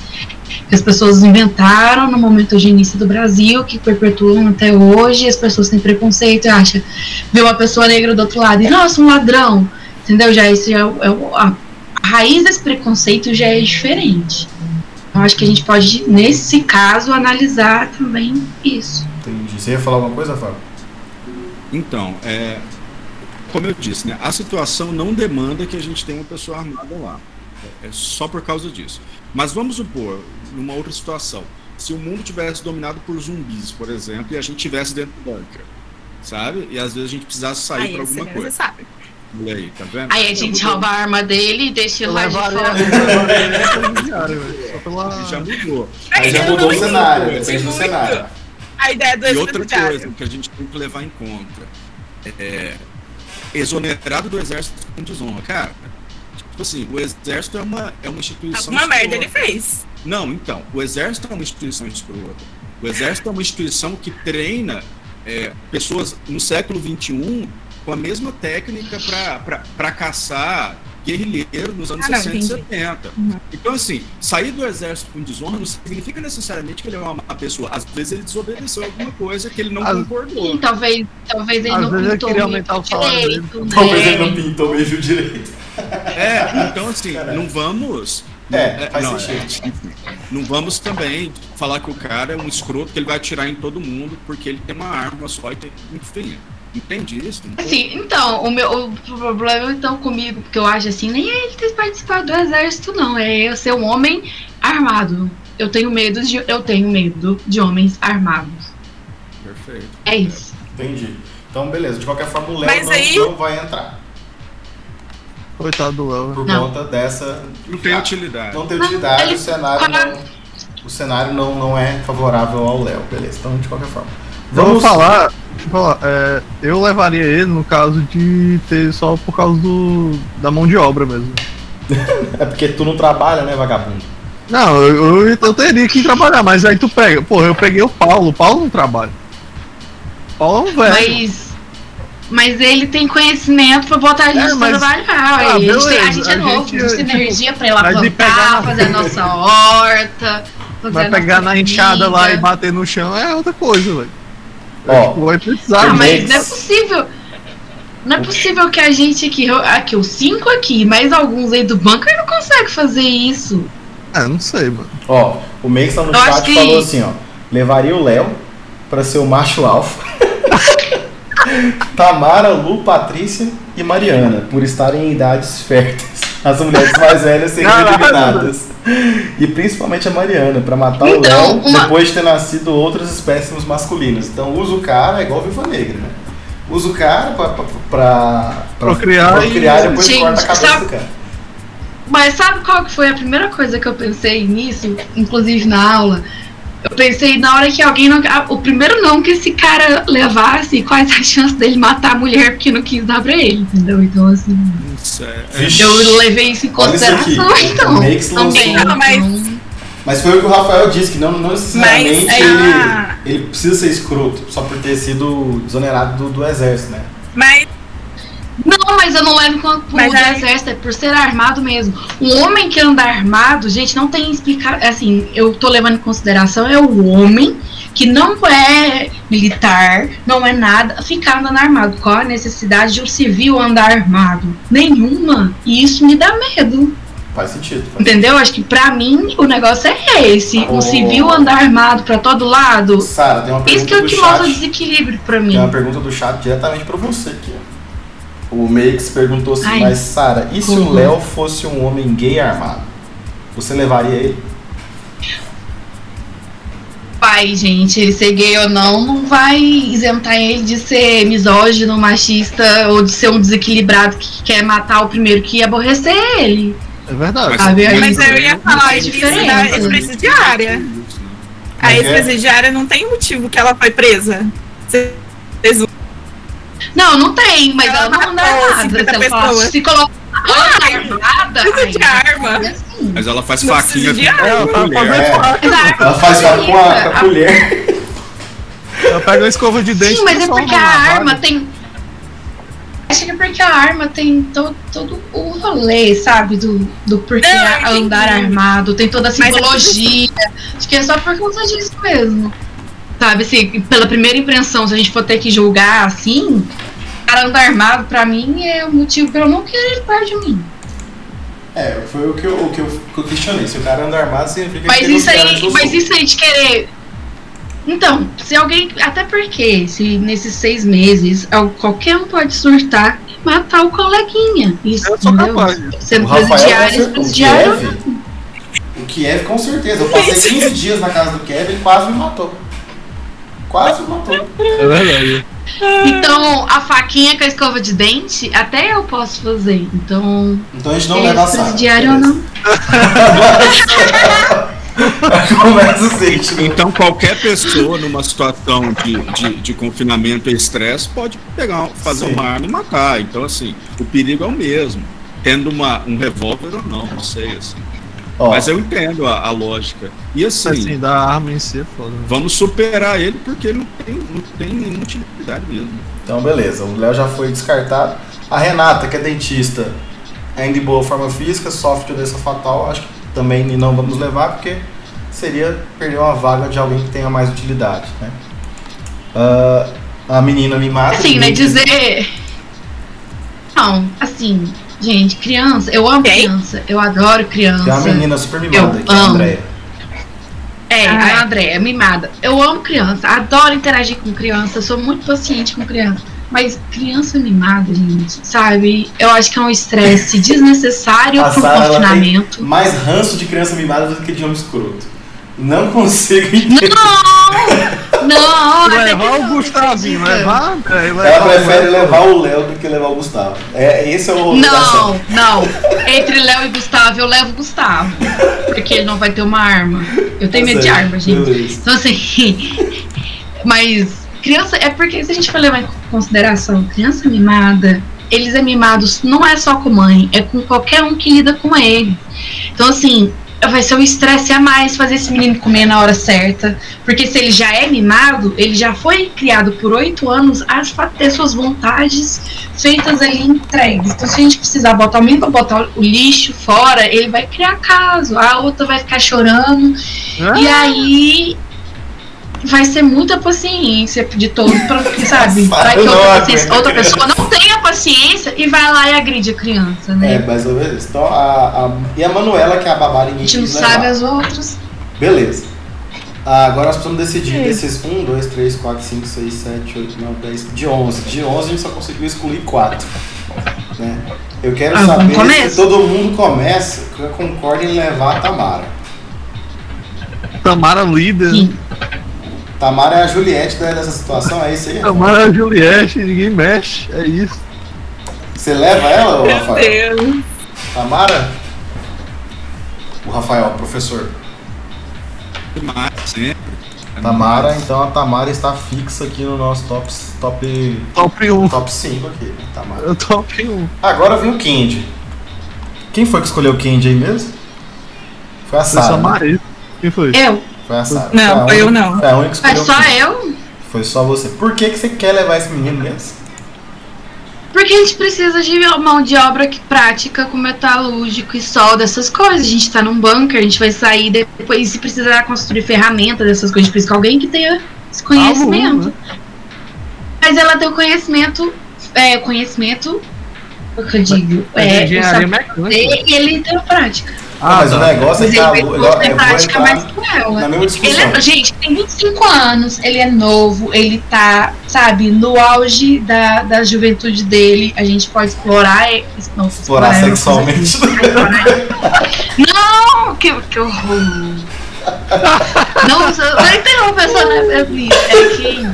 que as pessoas inventaram no momento eugenista do Brasil, que perpetuam até hoje, as pessoas têm preconceito e acham, vê uma pessoa negra do outro lado e, nossa, um ladrão, entendeu? Já isso já é, é a, a raiz desse preconceito já é diferente. Eu acho que a gente pode, nesse caso, analisar também isso. Entendi. Você ia falar alguma coisa, Fábio? Então, é, como eu disse, né, a situação não demanda que a gente tenha uma pessoa armada lá. É, é só por causa disso. Mas vamos supor, numa outra situação, se o mundo tivesse dominado por zumbis, por exemplo, e a gente tivesse dentro do bunker, sabe? E às vezes a gente precisasse sair para alguma coisa. sabe. Olha aí, tá vendo? Aí a gente rouba a arma dele e deixa ele lá de fora. pela. Já mudou. Aí já mudou o cenário, depende do cenário. A ideia do E outra coisa que a gente tem que levar em conta é exonerado do exército com desonra. Cara, tipo assim, o exército é uma, é uma instituição. Alguma merda ele fez. Não, então, o exército é uma instituição escrota. O exército é uma instituição que treina é, pessoas no século XXI com a mesma técnica para caçar guerrilheiro nos anos Ah, não, 60 e entendi. 70. Uhum. Então, assim, sair do exército com desonra não significa necessariamente que ele é uma má pessoa. Às vezes ele desobedeceu alguma coisa que ele não Às- concordou. Sim, talvez, talvez ele Às não vezes ele pintou aumentar o salário direito, né? Talvez ele não pintou mesmo direito. É, então assim, não vamos. É, faz não, sentido. enfim, não vamos também falar que o cara é um escroto que ele vai atirar em todo mundo porque ele tem uma arma só e tem. Enfim, entende isso? Não Assim, então, o meu o problema então comigo, porque eu acho assim, nem é ele ter participado do exército, não. É eu ser um homem armado. Eu tenho medo de, eu tenho medo de homens armados. Perfeito. É isso. Entendi. Então, beleza. De qualquer forma, o Léo não, aí- não vai entrar. Coitado do Léo. Por Não. conta dessa. Não tem utilidade. Não tem Não, utilidade, ele- o cenário não. O cenário não, não é favorável ao Léo, beleza. Então, de qualquer forma. Vamos falar. Deixa eu falar. é, eu levaria ele no caso de ter só por causa do, da mão de obra mesmo. É porque tu não trabalha, né, vagabundo? Não, eu, eu, eu teria que trabalhar, mas aí tu pega. Porra, eu peguei o Paulo. O Paulo não trabalha. O Paulo é um velho. Mas. Mas ele tem conhecimento pra botar a gente É, pra mas- trabalhar. Ah, a, gente tem- a gente é a novo, gente, a gente tem tipo, energia pra ir lá plantar, na- fazer a nossa horta. Fazer Vai a nossa pegar na enxada lá e bater no chão é outra coisa, velho. Ó, Tipo, vai precisar. Ah, mas não é possível. Não é possível que a gente aqui, aqui, os cinco aqui, mais alguns aí do banco, não consegue fazer isso. É, não sei, mano. ó, o Mason no Eu chat que- falou assim, ó. Levaria o Léo pra ser o macho alfa. Tamara, Lu, Patrícia e Mariana, por estarem em idades férteis. As mulheres mais velhas seriam eliminadas. E principalmente a Mariana, pra matar Então, o Léo uma- depois de ter nascido outros espécimes masculinos. Então usa o cara, é igual Viva Negra, né? Usa o cara pra, pra, pra, e- procriar e depois Gente, corta a cabeça sabe- do cara. Mas sabe qual que foi a primeira coisa que eu pensei nisso, inclusive na aula? Eu pensei na hora que alguém não. O primeiro não que esse cara levasse, quais as chances dele matar a mulher porque não quis dar pra ele, entendeu? Então, assim. Isso é- Vixe. Eu levei isso em isso consideração, O então. Também. lançou- Não, mas- então, Mas foi o que o Rafael disse, que não, não necessariamente Mas, ele, ah. ele precisa ser escroto só por ter sido exonerado do, do exército, né? Mas Não, mas eu não levo por Mas aí- exército, é por ser armado mesmo. Um homem que anda armado, gente, não tem explicar. Assim, eu tô levando em consideração é o homem que não é militar, não é nada, ficar andando armado. Qual a necessidade de um civil andar armado? Nenhuma. E isso me dá medo. Faz sentido. Faz Entendeu? Acho que pra mim o negócio é esse. Oh. Um civil andar armado pra todo lado. sentido. Sara, tem uma Isso pergunta que é o que mostra o desequilíbrio pra mim. Tem uma pergunta do chat diretamente pra você aqui, ó. O Makes perguntou assim, Ai. mas Sara, e se o. Léo fosse um homem gay armado? Você levaria ele? pai, gente, ele ser gay ou não, não vai isentar ele de ser misógino, machista ou de ser um desequilibrado que quer matar o primeiro que ia aborrecer ele. É verdade. Sabe, aí- Mas eu ia falar Tem de diferença. felicidade presidiária. A Mas é- ex-presidiária não tem motivo que ela foi presa. Vocês Não, não tem, mas Ela ela não dá matou nada. 50 Se, ela, pessoas. se colocar ela tá armada, Precisa de arma. assim. Mas ela faz Não faquinha de com tá colher. É. Ela faz faca com a, a colher. Ela pega a escova de dente Sim, mas é porque a arma tem. Acho que é porque a arma tem todo, todo o rolê, sabe? Do, do porquê Não, andar armado, tem toda a Mas é simbologia. Acho que é só por conta disso mesmo. Sabe, assim, pela primeira impressão, se a gente for ter que julgar assim, o cara andar armado, pra mim, é o motivo pra eu não querer ele perto de mim. É, foi o que eu, o que eu, que eu questionei. Se o cara anda armado, significa Mas que ele isso aí, mas isso aí de querer. Então, se alguém. Até porque, se nesses seis meses al- qualquer um pode surtar e matar o coleguinha. Isso, Eu sou capaz. Sendo presidiário, presidiário. Kiev, o Kiev com certeza. Eu passei 15 dias na casa do Kiev ele quase me matou. Quase matou. É verdade. Então, a faquinha com a escova de dente, até eu posso fazer. Então, Então a gente não leva a esse sério. presidiário ou não. Começa assim, Então qualquer pessoa numa situação de, de, de confinamento e estresse pode pegar, fazer Sim. uma arma e matar. Então assim, o perigo é o mesmo. Tendo uma, um revólver ou não, não sei assim. Ó, Mas eu entendo a, a lógica. E assim, Assim, da arma em si é foda. vamos superar ele porque ele não tem, não tem nenhuma utilidade mesmo. Então beleza, o Léo já foi descartado. A Renata, que é dentista, ainda em boa forma física, sofre de doença fatal, acho que também não vamos levar, porque seria perder uma vaga de alguém que tenha mais utilidade, né? Ah, a menina mimada. Assim, né? Dizer. Não, assim, gente, criança, eu amo Quem? criança, eu adoro criança. Tem uma menina super mimada, Eu que é a amo. Andréia. É, Ah, a Andréia, mimada. Eu amo criança, adoro interagir com criança, sou muito paciente com criança. Mas criança mimada, gente, sabe? Eu acho que é um estresse desnecessário A pro Sara, ela tem confinamento. mais ranço de criança mimada do que de homem escroto. Não consigo entender. Não! Não! que Levar o Gustavinho, levar. É, levar Ela prefere levar o Léo do que levar o Gustavo. É, esse é o Não, não. Entre Léo e Gustavo, eu levo o Gustavo. Porque ele não vai ter uma arma. Eu tenho medo de Tá arma, gente. Então, assim. Mas, criança. É porque se a gente for levar em consideração, criança mimada, eles é mimados não é só com mãe, é com qualquer um que lida com ele. Então, assim. Vai ser um estresse a mais fazer esse menino comer na hora certa. Porque se ele já é mimado, ele já foi criado por oito anos a ter suas vontades feitas ali entregues. Então, se a gente precisar botar o menino pra botar o lixo fora, ele vai criar caso. A outra vai ficar chorando. Ah, E aí vai ser muita paciência de todo pra, sabe? Vai que outra, paciência, outra pessoa não tenha paciência e vai lá e agride a criança, É, né? mais ou menos. Então, a, a- e a Manuela, que é a babá, a ninguém gente não sabe as outras. Beleza. Ah, agora nós precisamos decidir É. desses 1, 2, 3, 4, 5, 6, 7, 8, 9, 10. De 11. De 11 a gente só conseguiu excluir 4. Né? Eu quero Ah, saber se todo mundo começa, que concorda em levar a Tamara. Tamara líder. Sim. Tamara é a Juliette dessa situação, é isso aí? Tamara é Juliette, ninguém mexe. É isso. Você leva ela, ô Meu Rafael? Deus. Tamara? O Rafael, professor. Demais, sempre. Tamara, então a Tamara está fixa aqui no nosso top, top, Top 1. top 5 aqui. né, Tamara. Eu top 1. Agora vem o Candy. Quem foi que escolheu o Candy aí mesmo? Foi a Sara. né? Quem foi? Eu. Foi a Sara. Não, a foi eu não. Foi a única que escolheu só Candy. eu? Foi só você. Por que, que você quer levar esse menino mesmo? Porque a gente precisa de mão de obra que prática com metalúrgico e solda, essas coisas. A gente tá num bunker, a gente vai sair depois, se precisar construir ferramentas, essas coisas, a gente precisa de alguém que tenha esse conhecimento. né? Mas ela tem o conhecimento, é, conhecimento, o que eu digo, É, o saber e ele tem a prática. Ah, mas o negócio é que a em vou prática mais com ela. na mesma Ele é, gente, tem 25 anos, ele é novo, ele tá, sabe, no auge da, da juventude dele. A gente pode explorar. Não, Explorar é uma sexualmente. que- Não, que, que horror. Não, não interrompa essa é que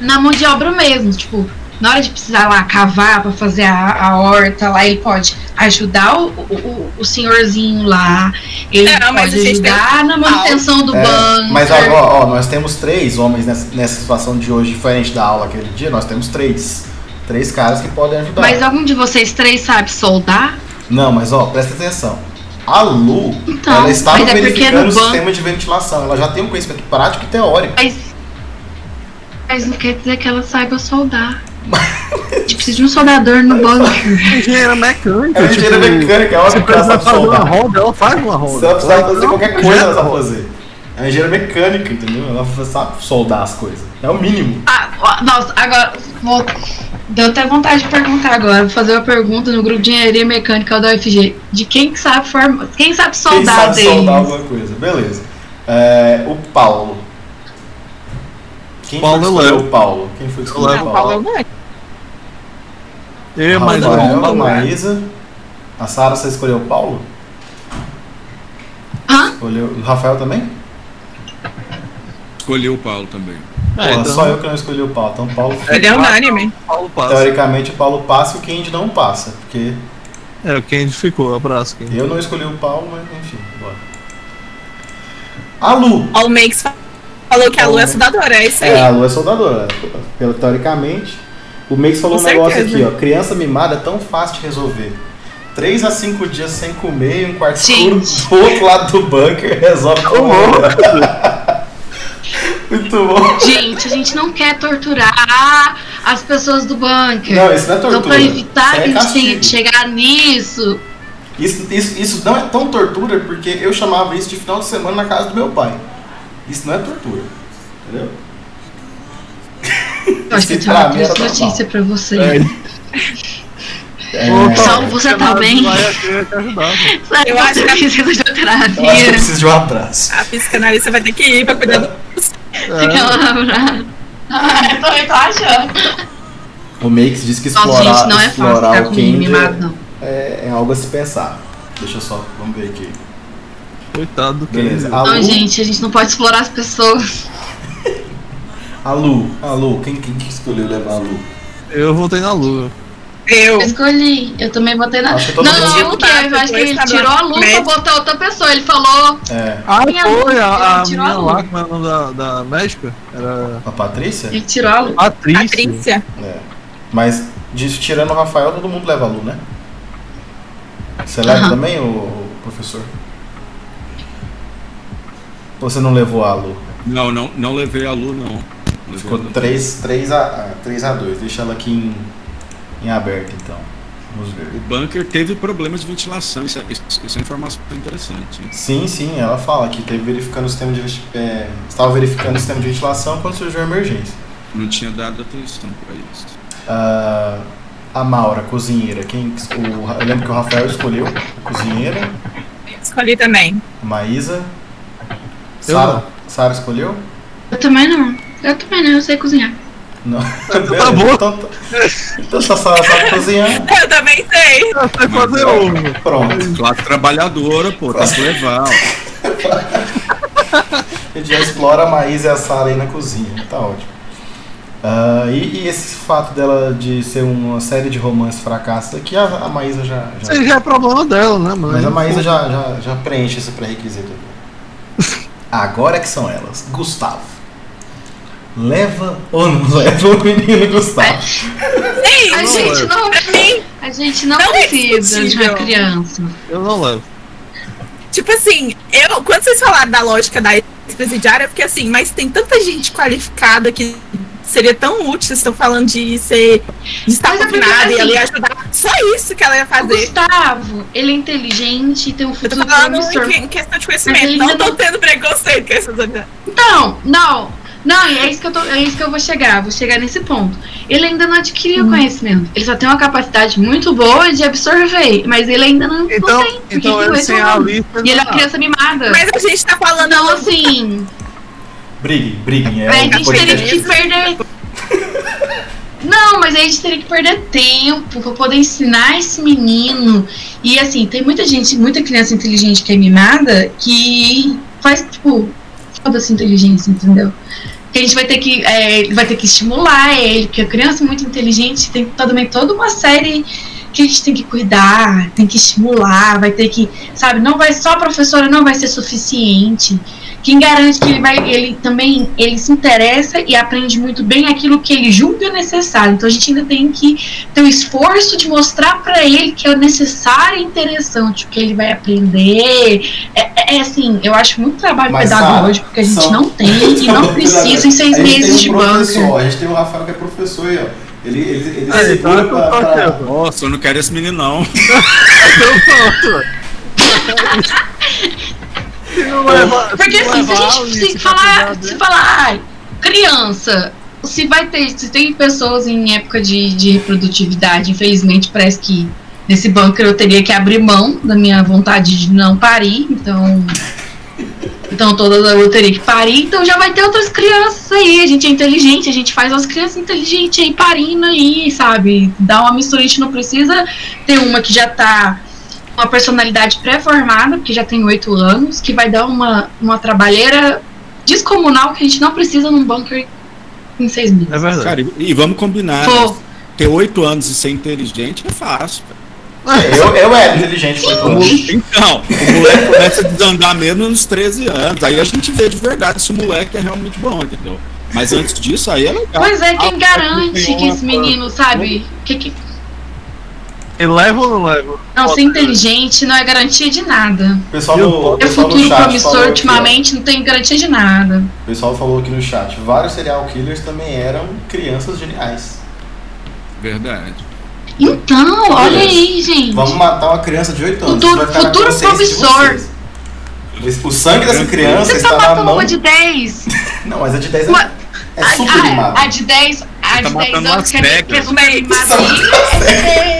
na mão de obra mesmo, tipo, na hora de precisar lá cavar pra fazer a, a horta lá, ele pode ajudar o, o, o senhorzinho lá, ele pode ajudar na manutenção do É, banco. mas ó, ó, ó, nós temos três homens nessa, nessa situação de hoje, diferente da aula aquele dia, nós temos três. Três caras que podem ajudar. Mas algum de vocês três sabe soldar? Não, mas ó, presta atenção. A Lu, Então, ela estava é porque verificando no o banco- sistema de ventilação. Ela já tem um conhecimento prático e teórico. Mas, mas não quer dizer que ela saiba soldar. A gente precisa de um soldador no bunker. Engenheira mecânica. Ela é engenheira tipo, mecânica, é óbvio que ela sabe fazer uma soldar. roda, ela faz uma roda. Se ela precisar fazer qualquer coisa, ela sabe fazer. É engenheira mecânica, entendeu? Ela sabe soldar as coisas. É o mínimo. Ah, nossa, agora vou. Deu até vontade de perguntar agora. Vou fazer uma pergunta no grupo de engenharia mecânica da UFG. De quem que sabe forma, quem sabe Quem soldar sabe deles? soldar alguma coisa. Beleza. É, o Paulo. Quem Paulo foi que o Paulo? Quem foi que escolheu o Paulo? Paulo não é. Eu, mas Rafael, não, Maísa. A Sara, você escolheu o Paulo? Hã? Escolheu... O Rafael também? Escolheu o Paulo também. É, Porra, então- só eu que não escolhi o Paulo. Então, Paulo. Ele é unânime. Paulo passa. Teoricamente, o Paulo passa e o Kendi não passa. Porque É, o Candy ficou, abraço, Candy. eu não escolhi o Paulo, mas enfim, bora. A Lu. O Makes falou que a Lu é soldadora, é isso aí. É, a Lu é soldadora. Pelo, teoricamente. O Max falou Com um negócio certeza. aqui, ó. Criança mimada é tão fácil de resolver. 3 a 5 dias sem comer em um quarto escuro do outro lado do bunker resolve o problema. Muito bom. Gente, a gente não quer torturar as pessoas do bunker. Não, isso não é Então, tortura. pra evitar isso que é a gente tenha que chegar nisso, Isso, isso, isso não é tão tortura porque eu chamava isso de final de semana na casa do meu pai. Isso não é tortura. Entendeu? eu acho que eu tenho uma triste notícia pra você. É, Só você tá bem? Eu acho você que a- precisa de acho que eu terapia. preciso de um abraço. A psicanalista vai ter que ir pra cuidar do. Fica lá pra... Ah, eu também tô achando. O Makes disse que Nossa, explorar, gente, não é fácil explorar ficar o com Candy mimado, não. é, é algo a se pensar. Deixa eu só, vamos ver aqui. Coitado. Beleza. A Não, Lu, gente, a gente não pode explorar as pessoas. a Lu, a Lu, quem, quem que escolheu levar a Lu? Eu voltei na lua. Eu. Eu escolhi, eu também botei na. Que todo Não, não, porque eu acho que ele tá tirou a médico. pra botar outra pessoa. Ele falou. É, Ah, Minha foi lua, a, a ele tirou a menina lua. lá, como é o nome da, da médica? Era a Patrícia? Ele tirou a lupa. Patrícia. Patrícia. É. Mas de, tirando o Rafael, todo mundo leva a Lu, né? Você leva Aham. também, o, o professor? Ou você não levou a Lu? Não, não, não levei a Lu, não. Levei Ficou a Lu. 3, 3, a, 3 a 2. Deixa ela aqui em, em aberto, então. Vamos ver. O bunker teve problemas de ventilação. Isso é, isso, isso é informação interessante. hein? Sim, sim, ela fala que teve verificando o sistema de é, estava verificando o sistema de ventilação quando surgiu a emergência. Não tinha dado atenção para isso. Ah, a Maura, cozinheira, quem o, eu lembro que o Rafael escolheu a cozinheira, Escolhi também. Maísa, Sara. Sara escolheu? Eu também não. Eu também não, eu sei cozinhar. Não. tá bom. Então, tá- então se a Sara sabe cozinhar, Eu também sei. Eu sei fazer ovo. pronto. Classe trabalhadora, pô, tem que levar. ó. A gente já explora a Maísa e a Sara aí na cozinha, tá ótimo. Ah, e, e esse fato dela de ser uma série de romances fracassos aqui, a, a Maísa já, já Isso já é problema dela, né, mano? Mas a Maísa já, já, já preenche esse pré-requisito aqui. Agora é que são elas. Gustavo. Leva ou não leva o menino Gustavo? Sim, A gente não, a gente não, Não é precisa de possível. uma criança. Eu não levo. tipo assim, eu, quando vocês falaram da lógica da ex-presidiária, eu fiquei assim, mas tem tanta gente qualificada que seria tão útil, vocês estão falando de ser de estar é confinada e ali ajudar. Só isso que ela ia O fazer. Gustavo, ele é inteligente e tem um Eu tô futuro falando promissor. em, em questão de conhecimento, não tô não- tendo preconceito com essas coisas. Não, não. Não, é isso que eu tô, é isso que eu vou chegar, vou chegar nesse ponto. Ele ainda não adquiriu conhecimento. Ele só tem uma capacidade muito boa de absorver, mas ele ainda não, não Então, tem. porque então que ele tomar? a lista. E ele é uma criança mimada. Mas a gente tá falando Então, assim, Briguem, briguem. É a gente teria que perder. Não, mas a gente teria que perder tempo pra poder ensinar esse menino. E assim, tem muita gente, muita criança inteligente que é mimada que faz, tipo, foda-se inteligência, entendeu? que a gente vai ter que é, vai ter que estimular ele, porque a criança é muito inteligente tem também toda uma série que a gente tem que cuidar, tem que estimular, vai ter que, sabe, não vai só a professora não vai ser suficiente. Quem garante que ele vai, ele também, ele se interessa e aprende muito bem aquilo que ele julga necessário. Então a gente ainda tem que ter o esforço de mostrar para ele que é necessário e interessante o que ele vai aprender. É, é, é assim, eu acho muito trabalho Mas, pedagógico sabe, que a gente são- não tem e não precisa em seis meses um de banca. A gente tem o Rafael que é professor aí, ó. Ele, ele, ele Ah, então segura é pra, pra-. Nossa, eu não quero esse menino, não. Se não Porque assim, se a gente se falar, se dele- falar, criança, se vai ter, se tem pessoas em época de, de reprodutividade, infelizmente parece que nesse bunker eu teria que abrir mão da minha vontade de não parir, então. Então toda eu teria que parir, então já vai ter outras crianças aí, a gente é inteligente, a gente faz as crianças inteligentes aí parindo aí, sabe? Dá uma mistura, a gente não precisa ter uma que já tá uma personalidade pré-formada, porque já tem oito anos, que vai dar uma, uma trabalheira descomunal que a gente não precisa num bunker em seis meses. É verdade. Cara, e, vamos combinar. Pô. né? Ter oito anos e ser inteligente é fácil. cara. Eu, eu era inteligente tudo. Então, o moleque começa a desandar mesmo nos 13 anos. Aí a gente vê de verdade se o moleque é realmente bom, entendeu? Mas antes disso, aí é legal. Pois é, Ah, quem garante tem que esse menino, sabe? Que, que, Ele leva ou não leva? não, ser inteligente não é garantia de nada. O pessoal o no, no futuro promissor ultimamente não tem garantia de nada. O pessoal falou aqui no chat. Vários serial killers também eram crianças geniais. Verdade. Então, olha Beleza. aí, gente. Vamos matar uma criança de 8 anos. Futuro- futuro promissor. O sangue dessa criança Você está tá na matando mão. uma de 10. Não, mas a de 10 é, Uma- é A- super a, animada. a de 10, a Tá de 10 matando anos umas que é, que é Tá é, Eu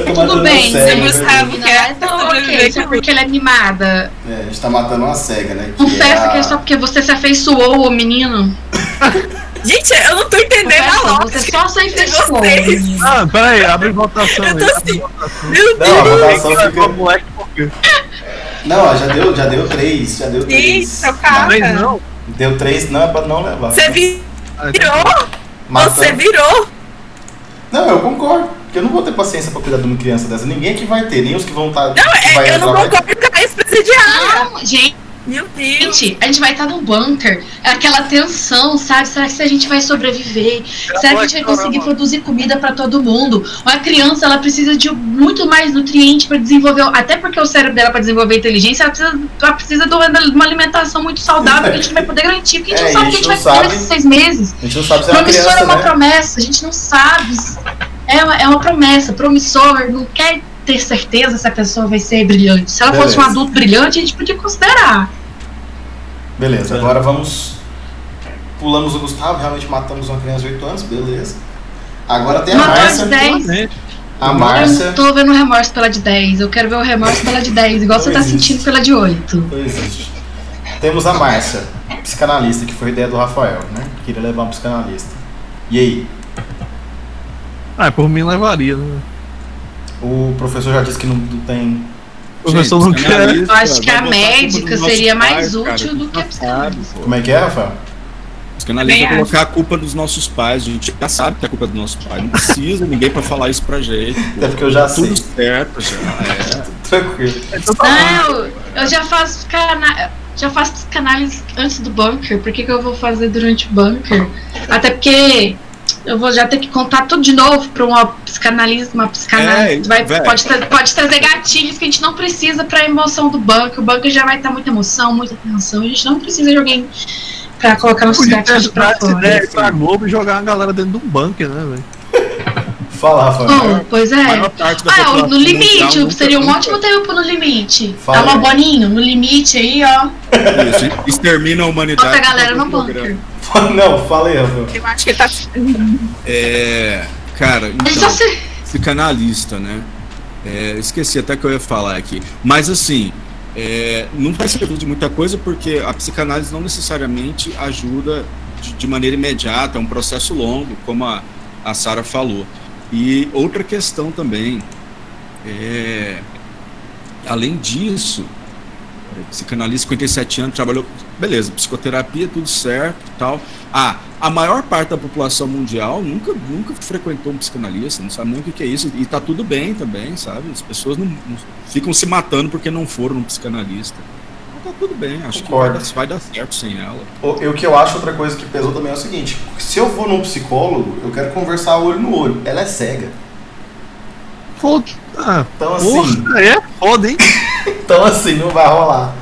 tudo matando bem, cega, você né? sabe. Não é tão ok, só porque ela é mimada. É, a gente tá matando uma cega, né? que Confessa é que a- é só porque você se afeiçoou, ô menino. Gente, eu não tô entendendo a lógica. você só se afeiçoou, vocês. menino. Ah, peraí, abre votação Eu aí. tô abre assim. Meu Não, a Deus! votação o fica. moleque por quê? Não, já deu, já deu 3. Já deu 3. Eita, cara. Mas não. Deu 3, não é pra não levar. Você virou! Matando- Você virou! Não, eu concordo. Porque eu não vou ter paciência pra cuidar de uma criança dessa. Ninguém que vai ter, nem os que vão estar. Não, é, eu não concordo com esse presidiário. Não, gente, Meu Deus! a gente vai estar num bunker. É aquela tensão, sabe? Será que a gente vai sobreviver? Será que a gente vai conseguir produzir comida pra todo mundo? Uma criança, ela precisa de muito mais nutriente pra desenvolver. Até porque o cérebro dela, pra desenvolver inteligência, ela precisa, ela precisa de uma alimentação muito saudável que a gente não vai poder garantir. Porque a gente É, não sabe o a que a gente gente vai comer nesses seis meses. A gente não sabe se é uma Promissor é criança, uma né? promessa, a gente não sabe. É uma, é uma promessa. Promissor não quer ter certeza se a pessoa vai ser brilhante. Se ela fosse um Beleza. adulto brilhante, a gente podia considerar. Beleza, agora vamos. Pulamos o Gustavo, realmente matamos uma criança de 8 anos, beleza. Agora tem a Matou Márcia. de 10. Exatamente. A Eu Márcia. não tô vendo remorso pela de 10. Eu quero ver o remorso pela de 10, igual você tá existe. sentindo pela de 8. Não existe. Temos a Márcia, psicanalista, que foi ideia do Rafael, né? Queria levar um psicanalista. E aí? Ah, por mim levaria, né? O professor já disse que não, não tem. O professor não quer. Eu acho que a médica seria mais pais, útil cara, do que a psicanalista. Como é que é, Rafael? Psicanalista é colocar a culpa nos nossos pais. A gente já sabe que é culpa dos nossos pais. Não precisa ninguém pra falar isso pra gente. Até porque eu já Tá tudo sei. certo já. É. Tranquilo. Então tá. Não, eu já faço cana... já faço psicanálise antes do bunker. Por que, que eu vou fazer durante o bunker? Até porque eu vou já ter que contar tudo de novo para uma psicanalista, uma psicanálise. É, vai, pode, tra- pode trazer gatilhos que a gente não precisa para a emoção do bunker. O bunker já vai estar muita emoção, muita tensão. A gente não precisa de alguém para colocar nossos Podia gatilhos para fora. aí pra Globo e jogar a galera dentro de um bunker, né, velho? Fala, Rafael. Oh, pois é. Ah, população no limite, nunca- seria um nunca- ótimo tempo no limite. Fala Dá uma boninho no limite aí, ó. Isso, extermina a humanidade. Bota a galera no bunker. Não, fala aí, Rafael. Eu acho que ele tá. É, cara, então, se... psicanalista, né? É, esqueci até que eu ia falar aqui. Mas assim, é, não vai servir de muita coisa porque a psicanálise não necessariamente ajuda de, de maneira imediata, é um processo longo, como a, a Sara falou. E outra questão também, é, além disso, psicanalista, 57 anos, trabalhou, beleza, psicoterapia, tudo certo tal. Ah, a maior parte da população mundial nunca, nunca frequentou um psicanalista, não sabe nem o que, que é isso, e tá tudo bem também, sabe? As pessoas não, não ficam se matando porque não foram um psicanalista. Tá tudo bem, acho Concordo. que vai dar, vai dar certo sem ela. O, e o que eu acho outra coisa que pesou também é o seguinte: se eu vou num psicólogo, eu quero conversar olho no olho. Ela é cega. Foda. Ah, Então assim, porra, é foda, hein? então assim, não vai rolar.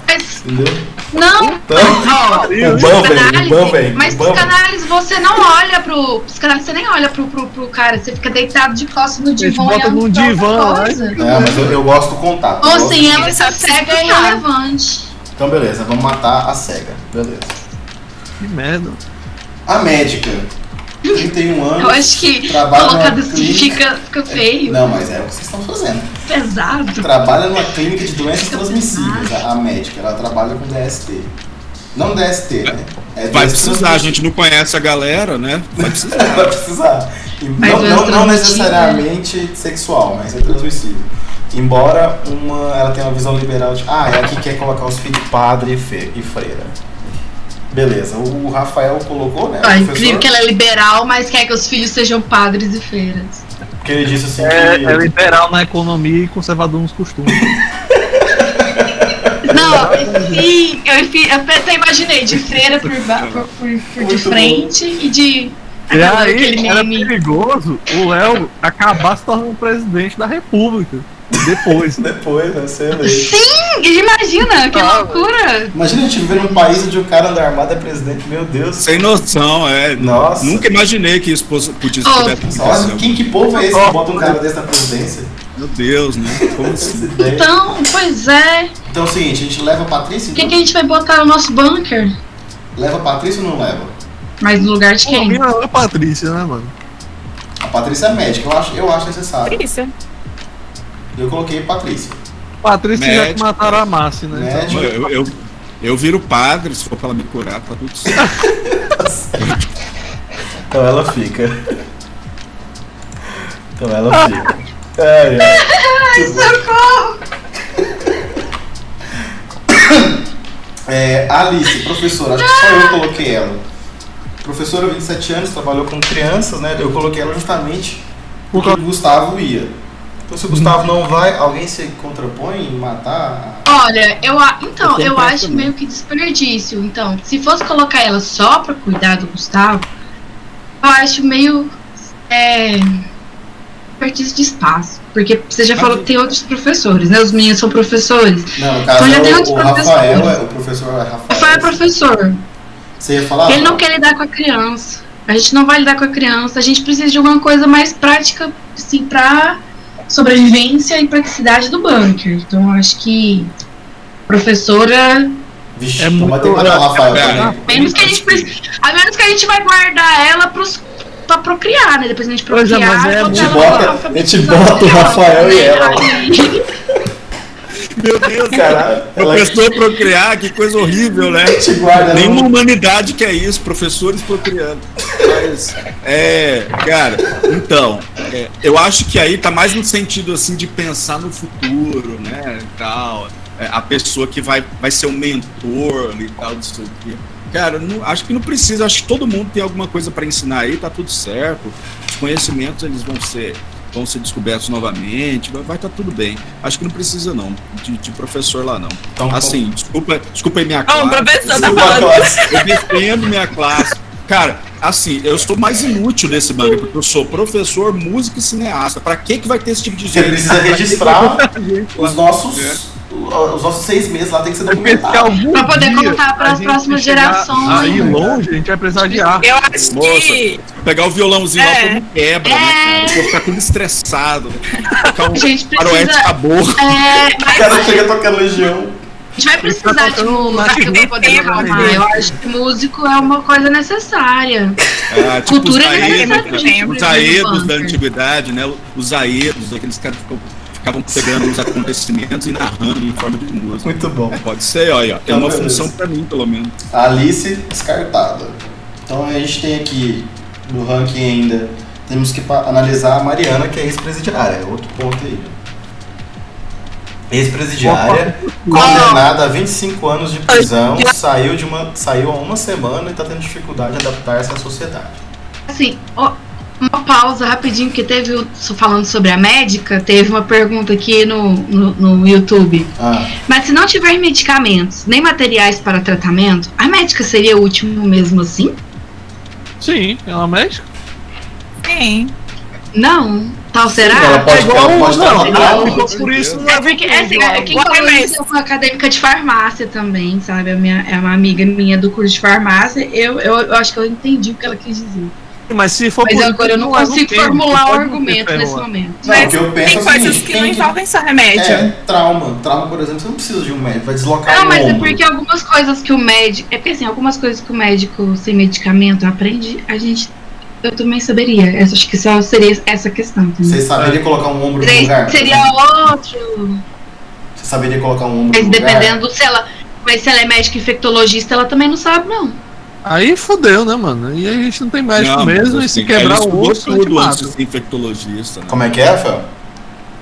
Entendeu? não, Então, ó, o ban vem, o ban psicanálise, vem. mas psicanálise você não olha pro. Psicanálise você nem olha pro, pro, pro cara, você fica deitado de costas no divã bota olhando num pra outra divã coisa. É, mas eu, eu gosto do contato. Ou de- ela se cega é explicar. Então beleza, vamos matar a cega. Beleza. Que merda. A médica, 31 anos. Eu acho que trabalha colocado assim clínica- fica, fica feio, Não, mas é o que vocês estão fazendo. pesado. Trabalha numa clínica de doenças transmissíveis, a, a médica. Ela trabalha com DST. Não DST, né? É Vai precisar, a gente não conhece a galera, né? Vai precisar. Vai precisar. Mas não, não, não transmissível. necessariamente sexual, mas é transmissível. Embora uma, ela tenha uma visão liberal de. Ah, é aqui que quer colocar os filhos padre e, fe, e freira. Beleza, o Rafael colocou, né? Ah, incrível que ela é liberal, mas quer que os filhos sejam padres e freiras. Porque ele disse assim É, que. é liberal na economia e conservador nos costumes. Não, enfim, eu, enfim, eu até imaginei de freira por, por, por- por de frente e de. E aí, era perigoso o Léo acabar se tornando presidente da república. Depois. Depois, vai ser eleito. Sim, imagina, que Ah, loucura! Imagina a gente viver num país onde o cara anda armado é presidente, meu Deus. Sem noção, é. Nossa. Nunca imaginei que isso Oh. pudesse Nossa, acontecer. quem que povo é esse que bota um cara desse na presidência? Meu Deus, né? Como assim? Então, pois é. Então é o seguinte, a gente leva a Patrícia? O que, Então? que a gente vai botar no nosso bunker? Leva a Patrícia ou não leva? Mas no lugar de Pô, quem? minha é Patrícia, né, mano? A Patrícia é médica, eu acho, eu acho necessário. Isso. Eu coloquei Patrícia. Patrícia já que mataram a Márcia, né? Então. Eu, eu, eu viro padre, se for pra ela me curar, tá tudo certo. Então ela fica. Então ela fica. Ai, ai. Socorro! É, Alice, professora, acho que só eu coloquei ela. Professora, 27 anos, trabalhou com crianças, né? Eu coloquei ela justamente Por porque o Gustavo ia. Então se o Gustavo não vai, alguém se contrapõe em matar? Olha, eu a- então, Eu eu acho também. meio que desperdício. Então, se fosse colocar ela só pra cuidar do Gustavo, eu acho meio é, desperdício de espaço. Porque você já falou que tem outros professores, né? Os meninos são professores. Não, no caso Então já tem o, outros o Rafael, professores. é, o professor Rafael. Rafael é professor. Você ia falar? Ele não quer lidar com a criança. A gente não vai lidar com a criança. A gente precisa de alguma coisa mais prática, assim, pra sobrevivência e praticidade do bunker. Então, acho que professora Vixe, É vai ter que muito- o Rafael também. A menos que a gente A menos que a gente vai guardar ela pros, pra procriar, né? Depois a gente Pois é, procriar. mas é muito- ela bota- a gente bota o Rafael e né? ela. Meu Deus, Caralho, ela Professor procriar, que coisa horrível, né? Nenhuma humanidade quer isso, professores procriando. Mas, é, cara, então, é, eu acho que aí tá mais no sentido, assim, de pensar no futuro, né, e tal. É, a pessoa que vai, vai ser o mentor e tal, não sei o quê. Cara, não- acho que não precisa, acho que todo mundo tem alguma coisa para ensinar aí, tá tudo certo. Os conhecimentos, eles vão ser vão ser descobertos novamente, vai estar tudo bem. Acho que não precisa não de, de professor lá não. Então, assim, desculpa, desculpa aí minha Não, classe. professor tá Desculpa, falando. classe. Eu defendo minha classe. Cara, assim, eu sou mais inútil desse bando, porque eu sou professor, músico e cineasta. Pra que que vai ter esse tipo de Você gente? precisa registrar os nossos, os nossos seis meses lá, tem que ser documentado. Pra poder dia contar pras a gente próximas gerações. Aí longe, a gente vai precisar de ar. Eu acho Moça, que. Pegar o violãozinho lá, É. todo mundo quebra, É. né? cara? Eu vou ficar tudo estressado. Tocar um A gente precisa. acabou. É, O cara chega tocando Legião. A gente vai precisar de música pra poder acalmar. né? Eu acho que músico é uma coisa necessária. Ah, tipo Cultura os é aedos, necessária os aedos da antiguidade, né? Os aedos, aqueles caras que ficam- ficavam pegando os acontecimentos e narrando em forma de música. Muito bom. Pode ser, olha, tem Então, uma beleza. função pra mim, pelo menos. Alice descartada. Então a gente tem aqui no ranking ainda. Temos que analisar a Mariana, que é ex-presidiária. É outro ponto aí. Ex-presidiária, condenada a 25 anos de prisão, saiu, de uma, saiu há uma semana e está tendo dificuldade de adaptar-se à sociedade. Assim, ó, uma pausa rapidinho, que teve, o- falando sobre a médica, teve uma pergunta aqui no, no, no YouTube. Ah, Mas se não tiver medicamentos nem materiais para tratamento, a médica seria o último mesmo assim? Sim, ela mexe. Sim. Não. Tal será? ela pode, igual ela pode não, ela ficou por isso não É porque, assim, é, quem falou isso é uma acadêmica de farmácia também, sabe? A minha, é uma amiga minha do curso de farmácia. Eu, eu, eu acho que eu entendi o que ela quis dizer. Mas se for Mas por agora eu não um consigo formular o argumento nesse momento. Não, o que eu penso tem é coisas seguinte, que quem não que- envolvem só remédio. É, trauma. Trauma, por exemplo, você não precisa de um médico, vai deslocar Não, um mas é ombro. porque algumas coisas que o médico. É porque assim, algumas coisas que o médico sem medicamento aprende, a gente. Eu também saberia. Essa, acho que só seria essa questão. entendeu? Você saberia colocar um ombro no lugar? seria outro. Você saberia colocar um ombro Mas no lugar? dependendo se ela. Mas se ela é médica infectologista, ela também não sabe, não. Aí fodeu, né, mano? E a gente não tem médico Não, mesmo, e se assim, quebrar ela o osso, tudo antes de ser infectologista, né? Como é que é, Fel?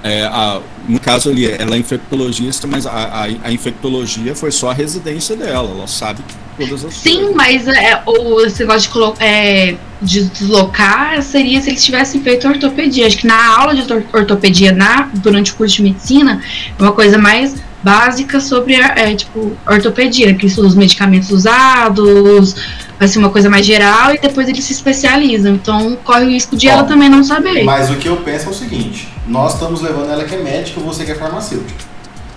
É, a- no caso ali, ela é infectologista, mas a, a, a infectologia foi só a residência dela. Ela sabe todas as Sim, coisas. mas é, o, esse negócio de, é, de deslocar seria se eles tivessem feito ortopedia. Acho que na aula de orto- ortopedia na, durante o curso de medicina uma coisa mais básica sobre a, é, tipo, ortopedia, que estuda os medicamentos usados, vai ser uma coisa mais geral e depois eles se especializam. Então corre o risco de Ó, ela também não saber. Mas o que eu penso é o seguinte: nós estamos levando ela que é médica, você que é farmacêutico.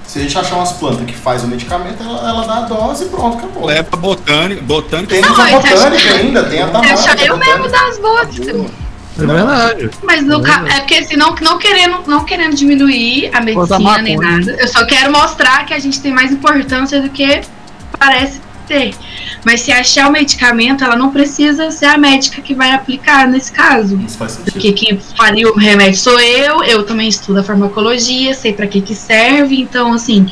Se a gente achar umas plantas que faz o medicamento, ela, ela dá a dose e pronto, acabou. Leva botânica, botânica Tem Não, a mas botânica acha- ainda, tem a Tamara. Deixa eu mesmo dar as boas. É verdade. Mas no ca... é porque assim, não, não, querendo, não querendo diminuir a medicina nem nada. Eu só quero mostrar que a gente tem mais importância do que parece ter. Mas se achar o medicamento, ela não precisa ser a médica que vai aplicar nesse caso. Isso faz sentido. Porque quem faria o remédio sou eu, eu também estudo a farmacologia, sei pra que que serve, então assim,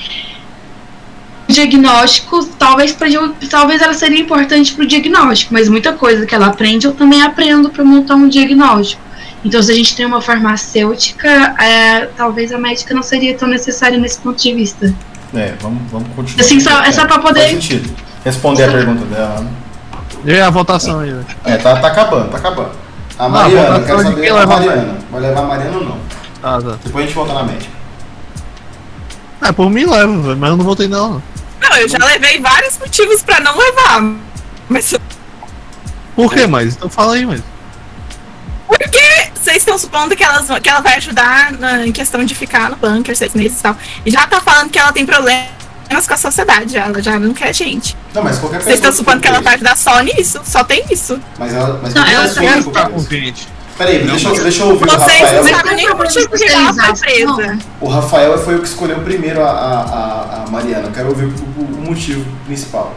diagnóstico, talvez pra, talvez ela seria importante pro diagnóstico, mas muita coisa que ela aprende eu também aprendo pra montar um diagnóstico. Então, se a gente tem uma farmacêutica, é, talvez a médica não seria tão necessária nesse ponto de vista. É, vamos, vamos continuar. Assim, só- é só pra poder- Faz sentido. Responder a pergunta dela. né? E aí a votação aí, velho? É, tá, tá acabando, tá acabando. A Ah, Mariana, eu votação quero saber quem a leva a Mariana. Vai levar a Mariana ou não? Ah, tá. Depois a gente volta na médica. É, por mim leva, mas eu não votei nela, não. Não, eu já levei vários motivos pra não levar. Mas Por que mais? Então fala aí, mas. porque vocês estão supondo que, elas, que ela vai ajudar na, em questão de ficar no bunker seis meses e tal. E já tá falando que ela tem problemas com a sociedade, ela já não quer gente. Não, mas qualquer Vocês estão pessoa supondo que ela vai ajudar só nisso? Só tem isso. Mas ela. Mas Não, ela pessoa quer que ficar com gente. Peraí, Não, deixa, deixa eu ouvir o Vocês Rafael. não sabem nem o foi presa. O Rafael foi o que escolheu primeiro a, a, a- a Mariana. Eu quero ouvir o, o- o motivo principal.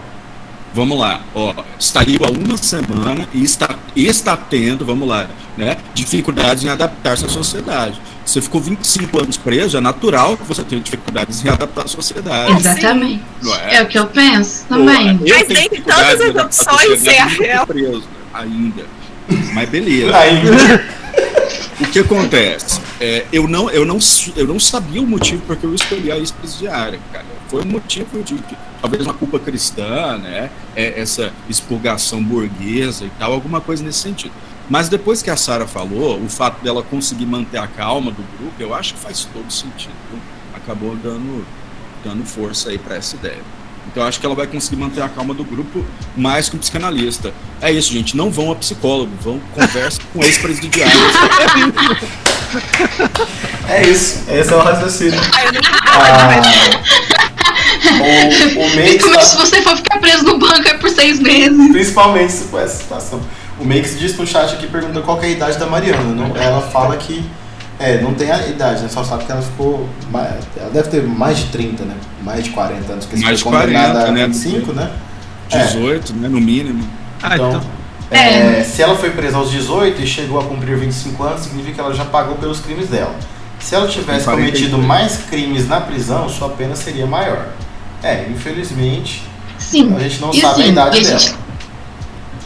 Vamos lá, ó, estaria há uma semana e está, está tendo, vamos lá, né, dificuldades em adaptar-se à sociedade. Você ficou 25 anos preso, é natural que você tenha dificuldades em adaptar à sociedade. Exatamente. É? É o que eu penso também. Pô, eu Mas dificuldade todas as opções, é a real. preso, ainda. Mas beleza. Ainda. O que acontece? É, eu, não, eu, não, eu não sabia o motivo porque eu escolhi a ex-presidiária, cara. Foi um motivo de, de talvez uma culpa cristã, né? É, essa expurgação burguesa e tal, alguma coisa nesse sentido. Mas depois que a Sara falou, o fato dela conseguir manter a calma do grupo, eu acho que faz todo sentido. Acabou dando, dando força aí para essa ideia. Então eu acho que ela vai conseguir manter a calma do grupo mais que um psicanalista. É isso, gente. Não vão a psicólogo, vão conversa com ex-presidiários. É isso. Esse é o raciocínio. Ah, o, o Makes Principalmente se tá, você for ficar preso no bunker por seis meses. principalmente se for essa situação. O Makes diz no chat aqui, pergunta qual que é a idade da Mariana. Não, ela fala que é, não tem a idade, né? Só sabe que ela ficou. Ela deve ter mais de 30, né? Mais de 40 anos, porque se Mais de foi condenada 40, a né? 25, né? É. 18, né? No mínimo. Ah, Então, então. é, se ela foi presa aos 18 e chegou a cumprir 25 anos, significa que ela já pagou pelos crimes dela. Se ela tivesse Tem 43. cometido mais crimes na prisão, sua pena seria maior. É, infelizmente, Sim. a gente não E sabe a assim, idade a dela. gente-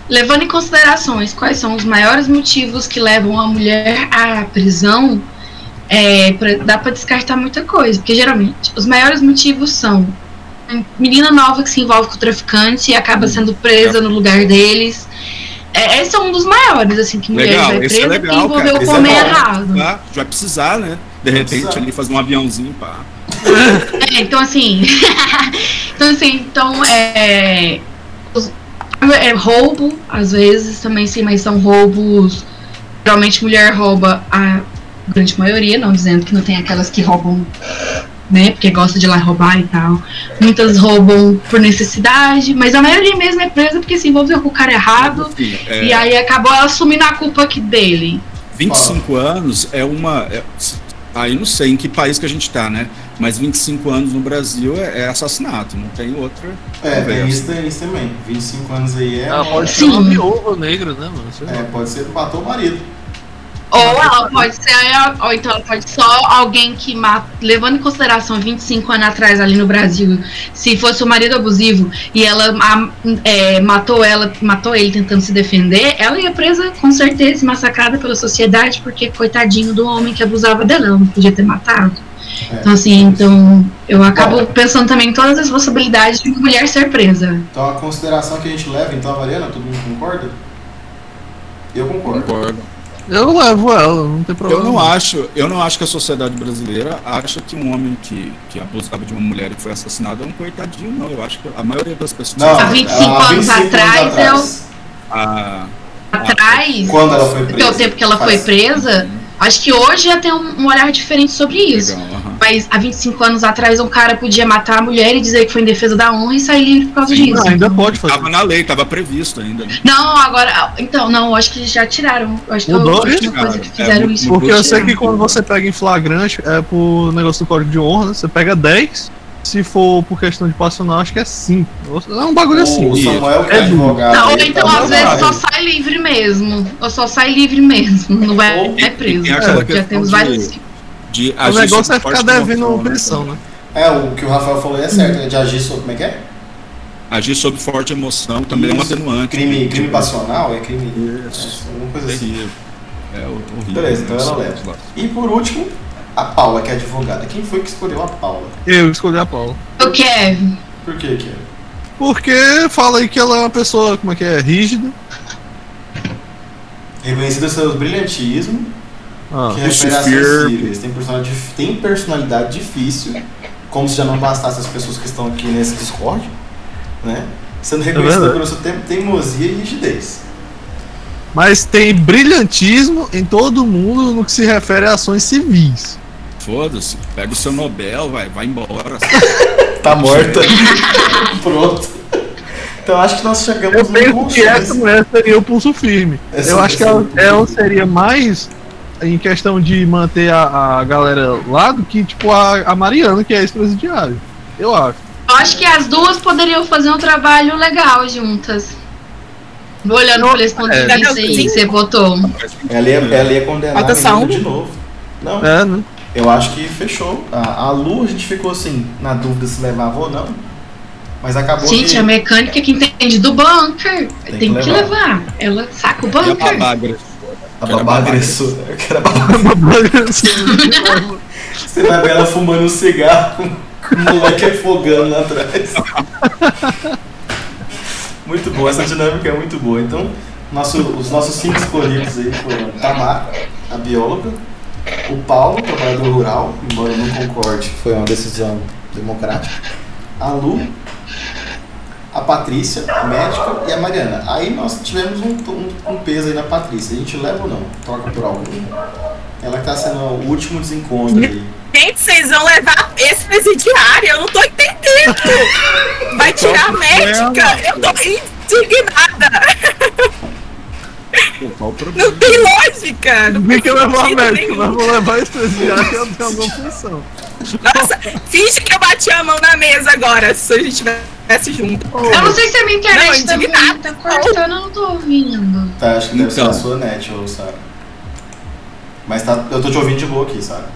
Levando em considerações quais são os maiores motivos que levam a mulher à prisão, é, pra- dá pra descartar muita coisa, porque geralmente os maiores motivos são menina nova que se envolve com o traficante e acaba sendo presa no lugar deles. É, esse é um dos maiores, assim, que mulher Legal, vai é presa legal, e envolveu cara. o é homem bom. errado. Tá? Vai precisar, né? De repente precisar. ali fazer um aviãozinho, pá. É, então assim. então assim, então é, os- é roubo, às vezes também sim, mas são roubos. Geralmente mulher rouba a grande maioria, não dizendo que não tem aquelas que roubam, né? Porque gosta de ir lá roubar e tal. Muitas roubam por necessidade, mas a maioria mesmo é presa porque se envolveu com o cara errado. Enfim, é, E aí acabou ela assumindo a culpa aqui dele. 25 anos é uma. é- aí não sei em que país que a gente tá, né? Mas 25 anos no Brasil é, é assassinato, não tem outra. É, tem isso, tem isso também. 25 anos aí é. Ela pode ser Sim. uma viúva negra, né, mano? É, pode ser que matou o marido. Ou ela pode ser, ou então ela pode só alguém que mata, levando em consideração 25 anos atrás ali no Brasil, se fosse o marido abusivo e ela a- é, matou ela, matou ele tentando se defender, ela ia presa com certeza massacrada pela sociedade, porque coitadinho do homem que abusava dela, ela não podia ter matado. É. Então assim, então eu acabo Bom. pensando também em todas as possibilidades de uma mulher ser presa. Então a consideração que a gente leva, então, a Mariana, todo mundo concorda? Eu concordo. Concordo. Eu levo ela, não tem problema. Eu não acho, eu não acho que a sociedade brasileira acha que um homem que, que abusava de uma mulher e foi assassinado é um coitadinho, não. Eu acho que a maioria das pessoas. Não, Há 25 há anos atrás, atrás. a, Atrás, Quando ela foi até presa. o tempo que ela foi presa, acho que hoje já tem um, um olhar diferente sobre isso. legal, aham. Mas há 25 anos atrás um cara podia matar a mulher e dizer que foi em defesa da honra e sair livre por causa Sim, disso. Não, ainda pode fazer. Tava na lei, tava previsto ainda. Né? Não, agora. Então, não, eu acho que já tiraram. Eu acho que Mudou, coisa que É, fizeram mudou. isso. Porque eu sei que quando você pega em flagrante, é por negócio do código de honra, né? Você pega 10. Se for por questão de passional, acho que é 5. É um bagulho assim. O Samuel, que é É advogado. Não, ou então, tá às vezes, só sai livre mesmo. Ou só sai livre mesmo. Não vai Ou- é preso. tem aquela Já temos de- vários. De O agir negócio é ficar forte devendo emoção, né? pensão, né? É, o que o Rafael falou é certo, né? De agir sobre. Como é que é? Agir sob forte emoção também é um Isso. atenuante. Crime, Tipo, crime passional? É crime. Isso. É, alguma coisa assim. Terrível. É horrível. Beleza, então né? ela leva. E por último, a Paula, que é advogada. Quem foi que escolheu a Paula? Eu escolhi a Paula. O Kevin. Por que, que Porque fala aí que ela é uma pessoa, como é que é? Rígida. Reconhecido seus brilhantismo, Ah, que refere a firme. sensíveis. Tem personalidade, tem personalidade difícil, como se já não bastasse as pessoas que estão aqui nesse Discord, né? Sendo reconhecida verdade. pelo seu tempo, teimosia e rigidez. Mas tem brilhantismo em todo mundo no que se refere a ações civis. Foda-se, pega o seu Nobel, vai, vai embora. Tá morta. Pronto. Então acho que nós chegamos Eu penso que essa mulher seria o pulso firme. Essa- Eu acho que ela, é ela seria mais em questão de manter a, a galera lá do que, tipo, a, a Mariana, que é ex-presidiária. Eu acho. Eu acho que as duas poderiam fazer um trabalho legal juntas. Olhando por esse ponto de É. vista aí que você botou. Ela ia, ela ia condenar a de novo. Não, É, né? Eu acho que fechou. A, a Lu, a gente ficou assim, na dúvida se levava ou não. Mas acabou Gente, que... a mecânica que entende do bunker Tem tem, que que levar. levar. Ela saca o E a bunker. babá agressora. A babá agressora. Eu quero a babá. Você vai ver ela fumando um cigarro com o moleque afogando lá atrás. Muito boa, essa dinâmica é muito boa. Então, nosso, os nossos cinco escolhidos aí foram Tamar, a bióloga, o Paulo, trabalhador rural, embora eu não concorde, foi uma decisão democrática, a Lu, a Patrícia, a médica, e a Mariana. Aí nós tivemos um, um, um peso aí na Patrícia. A gente leva ou não? Troca por algum? Ela que tá sendo o último desencontro aí. Gente, vocês vão levar esse presidiário? Eu não tô entendendo. Vai tirar a médica? Eu tô indignada. Pô, qual o problema? Não tem lógica. Não quer faz levar a sentido médica, nenhum. mas vou levar que ela tem alguma função. Nossa, finge que eu bati a mão na mesa agora, se a gente estivesse junto. Eu não sei se a minha internet Não, tá, indignado. tá cortando, eu não tô ouvindo. Tá, acho que deve ser Então. a sua net, ô Sara. Mas tá, eu tô te ouvindo de boa aqui, Sara.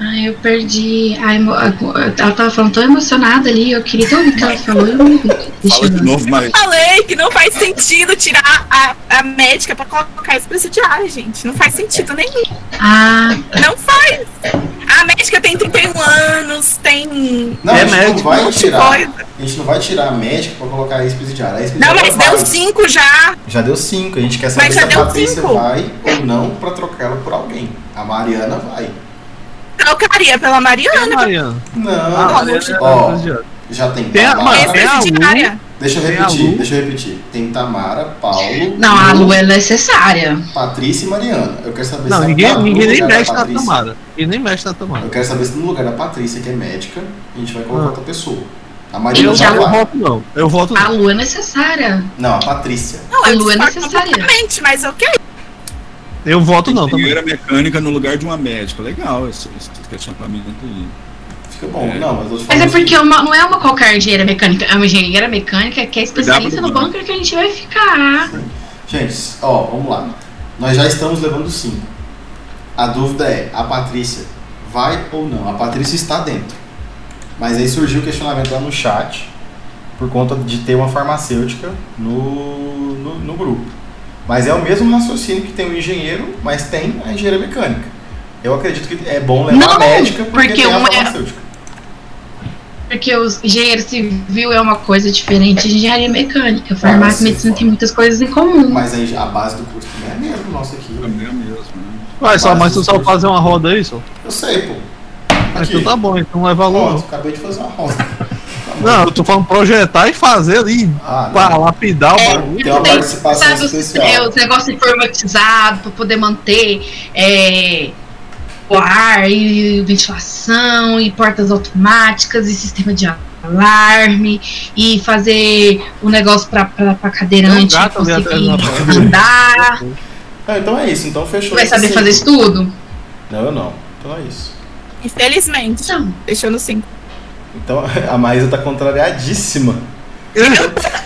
Ai, eu perdi. Ai, mo- ela tava falando tão emocionada ali, eu queria tão ouvir o que ela falou. Eu Fala eu de novo, Maria. Falei que não faz sentido tirar a, a médica pra colocar esse presidiário, gente. Não faz sentido nenhum. Ah, Não faz. A médica tem 31 anos, tem. Não, É a gente médico, não vai tirar. coisa. A gente não vai tirar a médica pra colocar a ex-presidiária. A Não, mas vai. deu 5 já. Já deu cinco. A gente quer saber Mas se a Patrícia cinco. vai ou não pra trocar ela por alguém. A Mariana vai. Trocaria pela é Mariana. Mariana? Não, Ah, Mariana é ó, presidiária. já tem Tem a- Tamara. tem a Lu. Deixa eu tem a repetir, Lu. deixa eu repetir. Tem Tamara, Paulo, não, a Lu, Lu é necessária. Patrícia e Mariana. Eu quero saber Não, se ninguém, a, no ninguém nem mexe na tomada. Ninguém nem mexe na Eu tomada. quero saber se no lugar da Patrícia, que é médica, a gente vai colocar Ah. outra pessoa. A Mariana Eu, já eu vai. voto não. Eu voto A não. Lu é necessária. Não, a Patrícia. Não, A eu Lu é necessária. mas ok. Eu voto não também. Engenheira mecânica no lugar de uma médica. Legal esse, esse questionamento aí. Fica bom. É. Não, mas Mas é porque assim, uma, não é uma qualquer engenheira mecânica, é uma engenheira mecânica que é especialista no bunker que a gente vai ficar. Gente, ó, vamos lá. Nós já estamos levando cinco. A dúvida é, a Patrícia vai ou não? A Patrícia está dentro. Mas aí surgiu o questionamento lá no chat, por conta de ter uma farmacêutica no, no, no grupo. Mas é o mesmo raciocínio que tem o engenheiro, mas tem a engenheira mecânica. Eu acredito que é bom levar Não, a médica porque, porque tem a uma é- farmacêutica. Porque os engenheiro civil é uma coisa diferente de engenharia mecânica. Farmácia e medicina tem muitas coisas em comum. Mas aí a base do curso também é mesmo nosso aqui. Também é mesmo, né? Vai só, Mas tu só fazer uma roda aí, só. Eu sei, pô. Aqui. Então tá bom, então não leva Ó, valor. acabei de fazer uma roda. Não, eu tô falando projetar e fazer ali. Ah, não. Pra lapidar o É, bagulho. Tem uma participação sabe, especial. é, os negócios informatizados para poder manter é, o ar e ventilação e portas automáticas e sistema de alarme e fazer o negócio para cadeirante Tem um gato ali atrás conseguir andar. Ah, então é isso. Então fechou. Vai saber cinco. fazer isso tudo? Não, eu não. Então é isso. Infelizmente. Não. Deixando 5. Então a Maísa tá contrariadíssima.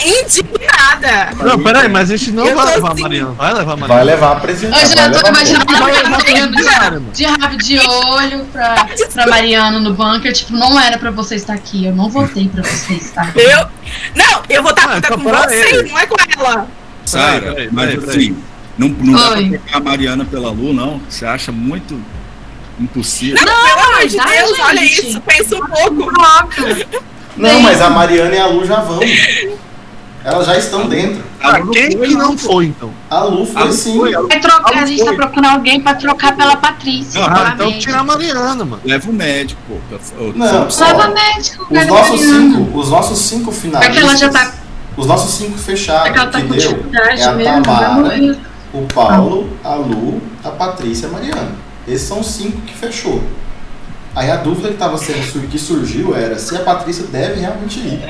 Indignada. Não, peraí, mas a gente não Eu vai tô levar a assim. Mariana. Vai levar a Mariana. Vai levar a presidente. Eu já tô imaginando a mano. de rabo de olho pra, pra Mariana no bunker. Tipo, não era pra você estar aqui. Eu não votei pra você estar aqui. Eu. Não, eu vou estar Ah, puta então com você, aí. não é com ela. Sara, mas assim, não, não dá pra trocar a Mariana pela Lu, não? Você acha muito impossível? Não, pelo amor de Deus, olha gente. isso. Pensa um pouco. Não, mas a Mariana e a Lu já vão. Elas já estão dentro. Ah, Lu quem foi, que não foi, então? A Lu A foi Lu sim. foi, ela Vai trocar, Ah, a gente tá foi. procurando alguém pra trocar pela Patrícia. Não, Ah, então médica. tira a Mariana, mano. leva o médico, pô. Não, só- Leva Ó, médico, Os nossos cinco, os nossos cinco finalistas. Porque ela já tá- Os nossos cinco fechados Porque ela tá que com deu dificuldade é a mesmo. Tamara, o Paulo, a Lu, a Patrícia e a Mariana. Esses são cinco que fechou. Aí a dúvida que, tava sendo, que surgiu era se a Patrícia deve realmente ir.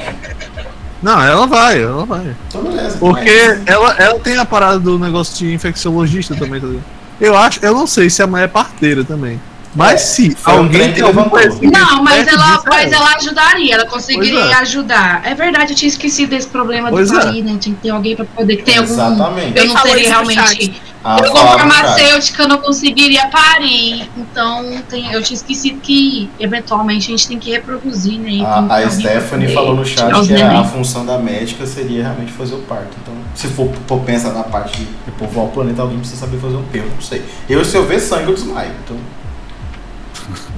Não, ela vai, ela vai. Então beleza. Porque ela, ela tem a parada do negócio de infecciologista também, tá ligado? Eu acho, eu não sei se a mulher é parteira também. Mas É, se foi alguém tem algum levantou. conhecimento Não, mas ela, disso, é mas ela ajudaria, ela conseguiria é. ajudar. É verdade, eu tinha esquecido desse problema Pois do é. parir, né? Tinha que ter alguém pra poder que tem algum. Exatamente. Eu não no realmente. Ah, eu, como farmacêutica, não conseguiria parir. Então, tem, eu tinha esquecido que, eventualmente, a gente tem que reproduzir, né? A, a alguém pra Stephanie poder falou no chat que a, a função da médica seria realmente fazer o parto. Então, se for, for pensar na parte de repovoar o planeta, alguém precisa saber fazer um eu não sei. Eu, se eu ver sangue, eu desmaio. Então,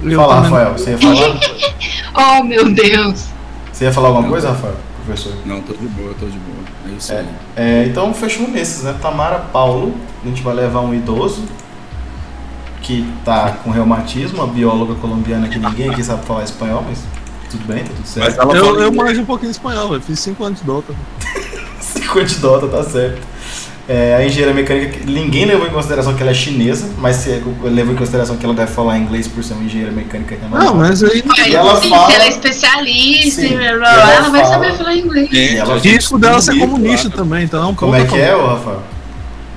Eu fala, Rafael. Você ia falar? Oh, meu Deus. Você ia falar alguma coisa, Rafael? Professor? Não, tô de boa, tô de boa. É isso É. aí. É, então fechou nesses, né? Tamara, Paulo, a gente vai levar um idoso que tá com reumatismo, uma bióloga colombiana que ninguém aqui sabe falar espanhol, mas tudo bem, tá tudo certo. Eu, eu manjo um pouquinho de espanhol, velho. Fiz 5 anos de Dota. 50 dota, tá certo. É, a engenheira mecânica, ninguém levou em consideração que ela é chinesa, mas se levou em consideração que ela deve falar inglês por ser uma engenheira mecânica Não, mas aí. Mas, E ela sim, fala- se ela é especialista, Sim, ela ela vai fala- saber falar inglês. E ela- a risco dela ser comunista lá. também, então é Como é a que é, ô Rafael?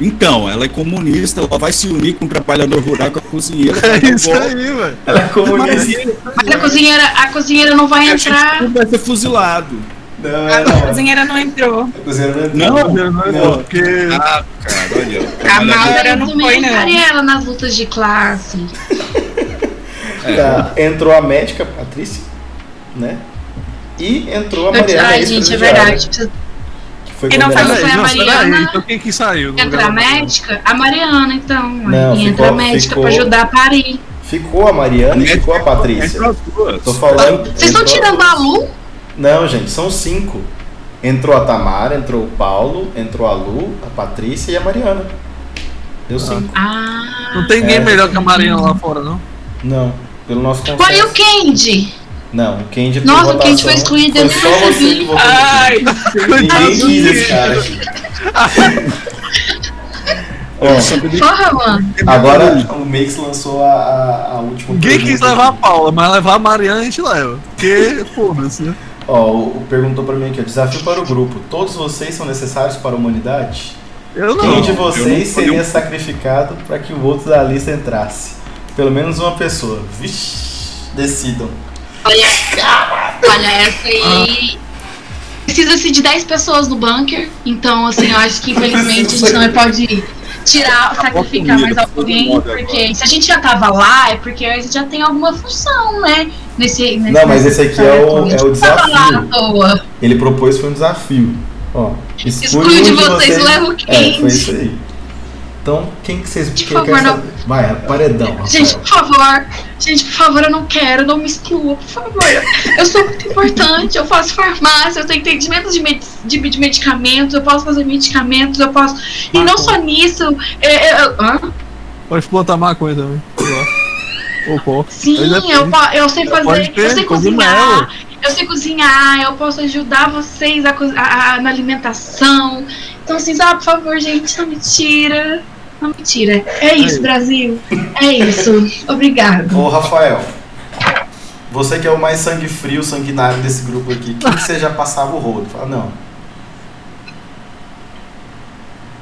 Então, ela é comunista, ela vai se unir com o trabalhador rural com a cozinheira. É isso Bom, aí, velho. Ela é comunista. Mas a cozinheira, a cozinheira não vai A gente entrar. não vai ser fuzilado. Não, A não. cozinheira não entrou. A cozinheira Não, não Não, não, Não. porque. Ah, cara, olha. A Maura não foi, não. ela nas lutas de classe. Tá, entrou a médica, Patrícia, né? E entrou a Mariana. Ai, gente, é verdade. Precisa que Foi E não condenada. foi a Mariana? Então quem que saiu? Entra lugar a médica, a Mariana, então. Não, e ficou- entra a médica ficou- pra ajudar a parir. Ficou a Mariana e ficou a Patrícia. Entrou as duas. Tô falando. Vocês estão entrou- tirando a Lu? Não, gente, são cinco. Entrou a Tamara, entrou o Paulo, entrou a Lu, a Patrícia e a Mariana. Deu cinco. Ah. Não tem ninguém É. melhor que a Mariana lá fora, não? Não, pelo nosso Foi o consenso. Candy. Não, o Candy Nossa, o Candy foi excluído, eu só você que votou Ai. Ninguém quis esse cara. Ó, Porra, mano. agora o Mix lançou a, a, a última Ninguém quis levar a. Paula, mas levar a Mariana a gente leva. Porque, foda-se, né? Ó, o, perguntou pra mim aqui, ó, desafio para o grupo. Todos vocês são necessários para a humanidade? Eu Quem não. de eu não vocês seria um- sacrificado para que o outro da lista entrasse? Pelo menos uma pessoa. Vixe, decidam. Olha, olha essa aí. Precisa-se de 10 pessoas no bunker. Então, assim, eu acho que infelizmente a gente não pode tirar, sacrificar mais alguém. Porque se a gente já tava lá, é porque a gente já tem alguma função, né? Nesse, nesse Não, mas esse aqui é o- é o desafio. Ele propôs foi um desafio. Ó, Exclui um de vocês, leva o É, quente. foi isso aí. Então, quem que vocês Por quem favor, quer não. Vai, paredão. Gente, Rafael. por favor, gente, por favor, eu não quero, não me exclua, por favor. Eu sou muito importante, eu faço farmácia, eu tenho entendimento de, med de, de medicamentos, eu posso fazer medicamentos, eu posso. E não só nisso. é, é, eu- hã? Pode plantar maconha também. Sim, é eu, eu sei fazer, ter, eu sei cozinhar, eu sei cozinhar, eu posso ajudar vocês a, a- a- na alimentação. Então, assim, sabe, por favor, gente, não me tira. Não me tira. É isso, isso. Brasil. É isso. Obrigado. Ô, Rafael. Você que é o mais sangue frio, sanguinário desse grupo aqui, quem que você já passava o rodo? Fala, não.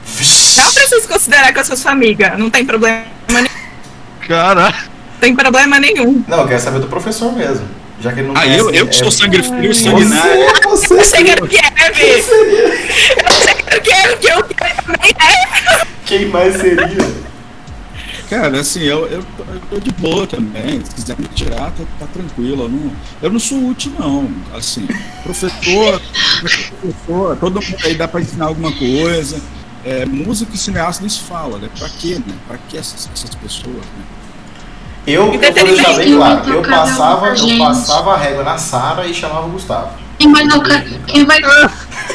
Vixe. não preciso considerar que eu sou sua amiga. Não tem problema, Caralho. não tem problema nenhum. Não, eu quero saber do professor mesmo. Já que ele não Ah, eu, conhece, eu que é- sou sangue frio, Você, sanguinário. você. Eu sei que eu quero, Eu sei que eu quero, que eu quero também. Quem mais seria? Cara, assim, eu, eu, tô- eu tô de boa também. Se quiser me tirar, tá, tá tranquilo. Eu não, eu não sou útil, não. Assim, professor, professor, todo mundo aí dá pra ensinar alguma coisa. É, músico e cineasta nem se fala, né? Pra quê, né? Pra que essas, essas pessoas, né? Eu, eu vou deixar bem claro, eu passava, eu passava a régua na Sara e chamava o Gustavo. Quem vai tocar? Quem vai,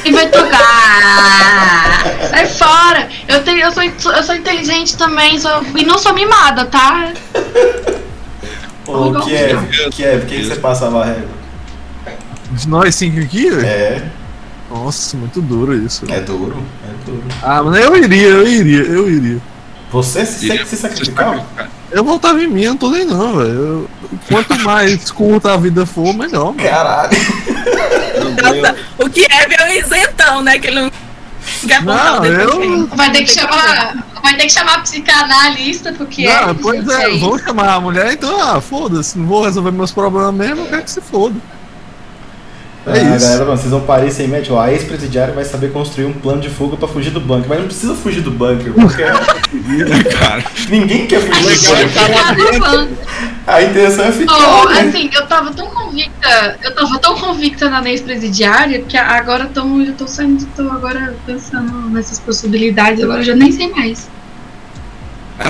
quem vai tocar? Sai fora! Eu, tenho, eu, sou, eu sou inteligente também, sou, e não sou mimada, tá? Ô, Kiev. Kiev, quem que você passava a régua? De nós cinco aqui? É, Nossa, muito duro isso. é duro, é duro. Ah, mas eu iria, eu iria, eu iria. Você se, se, se sacrificava? Eu voltava em mim, eu não tô nem não, velho. Quanto mais curta a vida for, melhor, mano. Caralho. O que é é um isentão, né? Que ele não quer Não, o eu-. Vai ter que chamar. Vai ter que chamar a psicanalista, porque é. Não, pois gente, é, isso. vou chamar a mulher, então, ah, foda-se, não vou resolver meus problemas mesmo, eu quero que se foda. É ah, isso. galera, mano, vocês vão parir sem. Ó, a ex-presidiária vai saber construir um plano de fuga pra fugir do bunker. Mas não precisa fugir do bunker, porque Cara, ninguém quer fugir do bunker. A intenção é ficar. Oh, né? assim, eu tava tão convicta, eu tava tão convicta na ex-presidiária que agora tão, eu tô saindo, tô agora pensando nessas possibilidades, agora eu já nem sei mais.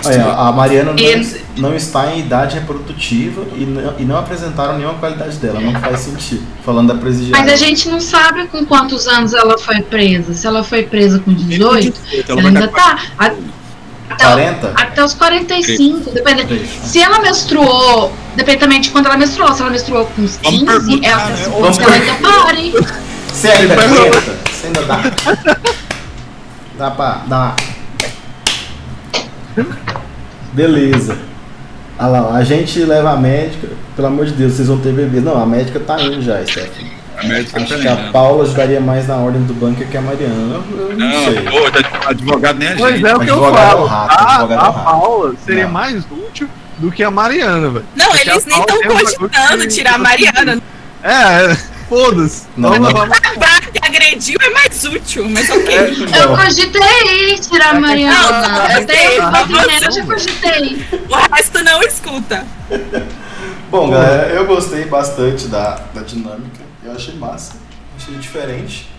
Olha, a Mariana não, não está em idade reprodutiva e não, e não apresentaram nenhuma qualidade dela, não faz sentido. Falando da presidiária. Mas a gente não sabe com quantos anos ela foi presa. Se ela foi presa com 18, ela ela ainda tá. A- Até, o- 40? até os 45, dependendo. Se ela menstruou, dependendo de quando ela menstruou, se ela menstruou com uns Vamos 15, perguntar, ela, né? se Vamos ela ainda pare. Você ainda aguenta? Você ainda dá? Dá pra. Dá. Beleza. Olha lá, a gente leva a médica. Pelo amor de Deus, vocês vão ter bebê. Não, a médica tá indo já, Stephanie. A médica Acho tá que a indo. Paula ajudaria mais na ordem do bunker que a Mariana. Eu, não, Não, sei. pô, tá- advogado nem a Pois gente. é o que eu Advogado falo. rato, a, advogado a. Paula seria Não. mais útil do que a Mariana, velho. Não, Porque eles nem estão cogitando tirar a Mariana. É, foda-se. Não, Vamos não. é mais útil, mas ok. Eu Não. cogitei tirar a Mariana. Não, Até não, a primeira eu não. já cogitei. O resto não escuta. Bom, galera, eu gostei bastante da, da dinâmica. Eu achei massa, achei diferente.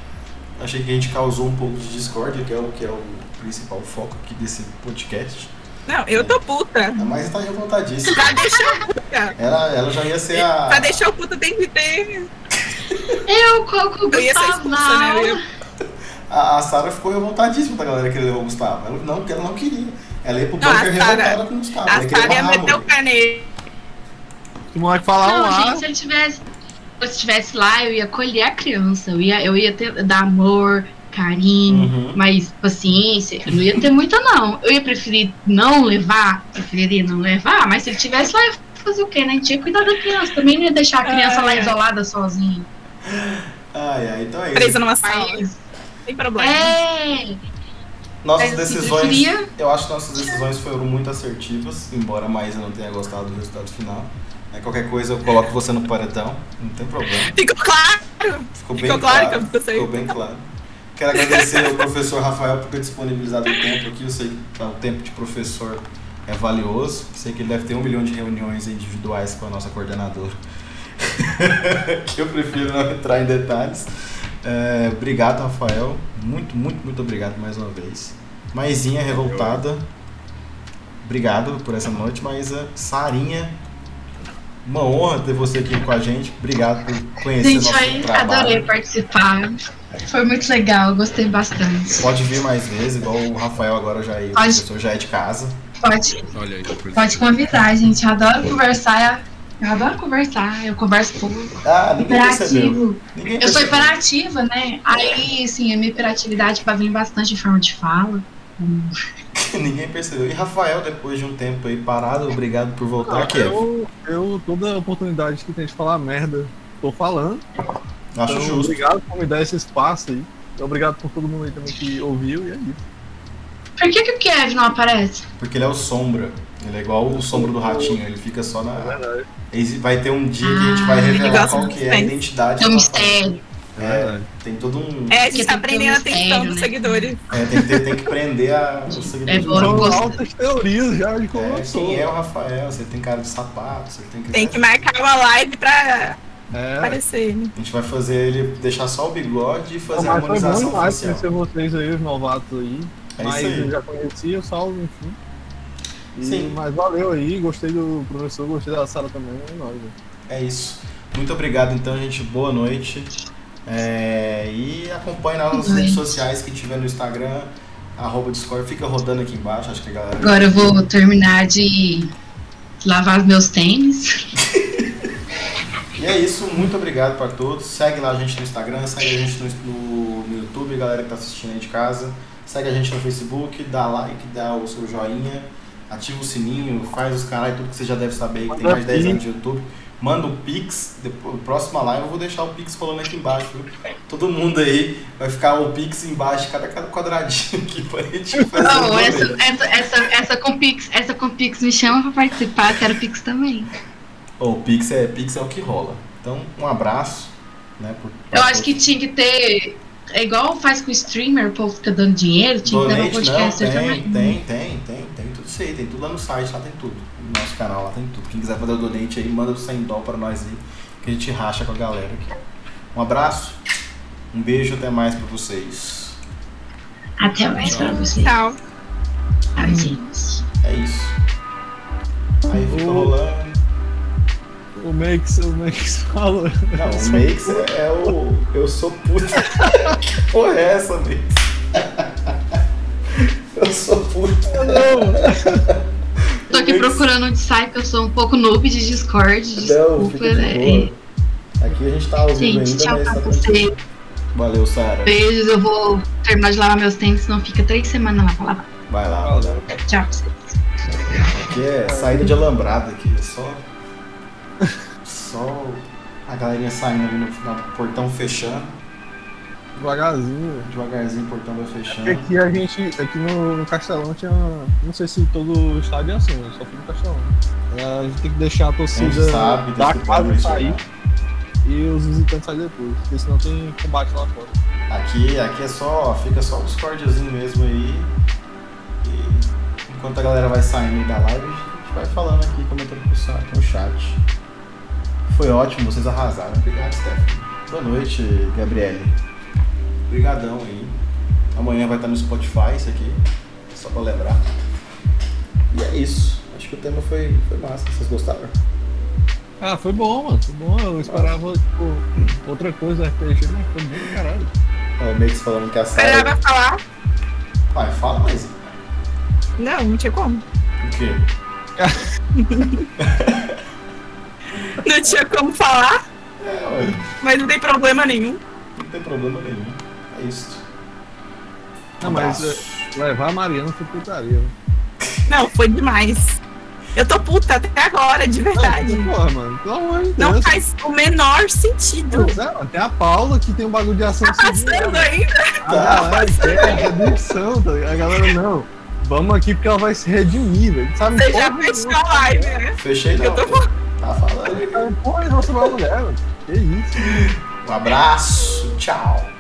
Achei que a gente causou um pouco de discórdia, que é o que é o principal foco aqui desse podcast. Não, eu tô puta. Mas tá revoltadíssima. Pra deixar puta. Ela, ela já ia ser a. Pra deixar o puta tem que ter. Eu, Coco, Eu ia ser Gustavo, expulsa, né? Eu ia... A, a Sarah ficou revoltadíssima da galera que levou o Gustavo. Ela não, ela não queria. Ela ia pro Não, a bunker Sarah- revoltada com o Gustavo. A Ela queria Sara ia meter o pé nele. Se o moleque Não, lá, gente, se ele tivesse. Se estivesse lá, eu ia acolher a criança. Eu ia, eu ia ter, dar amor, carinho, Uhum. mas paciência. Eu não ia ter muita, não. Eu ia preferir não levar, preferiria não levar, mas se ele tivesse lá, eu fazer o quê, né? A gente ia cuidar da criança. Também não ia deixar a criança lá É. isolada sozinha. Ai, ai, então é isso. Presa numa sala. Mas, Sem problema. é. Nossas decisões. preferia- Eu acho que nossas decisões foram muito assertivas, embora a Maísa não tenha gostado do resultado final. Aí qualquer coisa eu coloco você no paredão, não tem problema. Ficou claro. Ficou, Ficou bem claro claro. que eu gostei. Ficou bem claro. Quero agradecer ao professor Rafael por ter disponibilizado o tempo aqui. Eu sei que o tempo de professor é valioso. Sei que ele deve ter um milhão de reuniões individuais com a nossa coordenadora. que eu prefiro não entrar em detalhes. É, obrigado, Rafael. Muito, muito, muito obrigado mais uma vez. Maisinha revoltada. Obrigado por essa noite, Maísa. Sarinha, uma honra ter você aqui com a gente. Obrigado por conhecer Gente, nosso eu trabalho. adorei participar. Foi muito legal, gostei bastante. Pode vir mais vezes, igual o Rafael agora já é, o Pode. professor já é de casa. Pode, Olha aí, pode convidar, gente. Eu adoro conversar. Eu adoro conversar. Eu converso pouco. Ah, ninguém percebeu. Hiperativo. Ninguém Eu sou hiperativa, né? Aí, assim, a minha hiperatividade vai vir bastante em forma de fala. ninguém percebeu. E Rafael, depois de um tempo aí parado, obrigado por voltar Ah, aqui. eu, eu, toda oportunidade que tem de falar merda, tô falando. Acho então, justo. obrigado por me dar esse espaço aí. Obrigado por todo mundo aí também que ouviu e é isso. Por que, que o Kevin não aparece? Porque ele é o sombra. Ele é igual o sombra do ratinho, ele fica só É na. Vai ter um dia que a gente vai Ah, revelar qual que é a identidade. É um mistério. É É, tem todo um. É, tá que ter aprendendo a atenção dos né? seguidores. É, tem, que ter- tem que prender a, os É seguidores. bom. São altas teorias já de como É, eu sou. quem é o Rafael? Você tem cara de sapato, você tem que. Tem que marcar uma live pra É. aparecer, né? A gente vai fazer ele deixar só o bigode e fazer a Mas foi bom harmonização demais vocês aí, os novatos aí. É mas eu já conhecia o Saulo, enfim. E- Sim. Mas valeu aí, gostei do professor, gostei da Sara também, é nóis. É isso. Muito obrigado, então, gente. Boa noite. É, e acompanhe nas nossas redes sociais que tiver no Instagram, arroba Discord. Fica rodando aqui embaixo, acho que a galera. Agora eu vou terminar de lavar os meus tênis. E é isso, muito obrigado para todos. Segue lá a gente no Instagram, segue a gente no, no, no YouTube, galera que tá assistindo aí de casa. Segue a gente no Facebook, dá like, dá o seu joinha, ativa o sininho, faz os canais, tudo que você já deve saber aí, que tem mais de 10 pix. anos de YouTube. Manda um Pix, depois, próxima live eu vou deixar o Pix rolando aqui embaixo, viu? Todo mundo aí vai ficar o Pix embaixo, cada, cada quadradinho aqui pra gente fazer um essa, essa, essa, essa com Pix, essa com Pix me chama pra participar, quero Pix também. O Pix é, Pix é o que rola. Então, um abraço. Né, por- Eu acho todos. que tinha que ter. É igual faz com o streamer, o povo fica dando dinheiro, tinha que ter no Donate, não, podcaster tem, também. tem, tem, tem, tem tudo isso aí, tem tudo lá no site, lá tem tudo. No nosso canal lá tem tudo. Quem quiser fazer o donate aí, manda o 100 dólares pra nós aí, que a gente racha com a galera aqui. Um abraço, um beijo, até mais pra vocês. Até mais pra vocês. Tchau. Tchau, gente. É isso. Aí fica rolando. O Makes, o Makes falou. Não, o Makes é, é o. Eu sou puta. que porra é essa, Makes? Eu sou puta. Tô aqui procurando onde sai, porque eu sou um pouco noob de Discord. Não, Desculpa, de né? Aqui a gente tá vivo Gente, ainda, tchau mas pra tá. Valeu, Sara. Beijos, eu vou terminar de lavar meus tênis, senão fica três semanas lá pra lavar. Vai lá, Valeu. Tchau pra vocês. Aqui é saída de alambrado aqui, é só. Só a galerinha saindo ali no final do portão fechando. Devagarzinho. Devagarzinho o portão vai fechando. Porque aqui a gente, aqui no, no Castelão tinha. Não sei se todo estádio é assim, eu só fui no Castelão. É, A gente tem que deixar a torcida sabe, da casa sair e os visitantes saírem depois, porque senão tem combate lá fora. Aqui, aqui é só. Fica só os cordiozinhos mesmo aí. E enquanto a galera vai saindo da live, a gente vai falando aqui, comentando com o chat. Foi ótimo, vocês arrasaram. Obrigado, Stephanie. Boa noite, Gabriele. Obrigadão aí. Amanhã vai estar no Spotify isso aqui, só pra lembrar. E é isso. Acho que o tema foi, foi massa. Vocês gostaram? Ah, foi bom, mano. Foi bom. Eu esperava, tipo, outra coisa RPG, mas foi bom pra caralho. Ó, o Max falando que a Esperava sala. falar. Vai, fala mais. Não, não tinha como. O quê? Não tinha como falar, É, ué, mas não tem problema nenhum. não tem problema nenhum. É isso. Não, mas é, levar a Mariana foi putaria. né? Não, foi demais. Eu tô puta até agora, de verdade. Não, porra, mano. Pelo amor de Não Deus. faz o menor sentido. Pois é, mano, tem a Paula que tem um bagulho de ação Tá passando ainda. A galera quer redenção, tá ligado? A galera não. Vamos aqui porque ela vai se redimir, velho. Sabe? Você já fechou a live, né? Fechei não. Eu tô. Tá falando. Porra, nossa, uma mulher. Que isso? Um abraço. Tchau.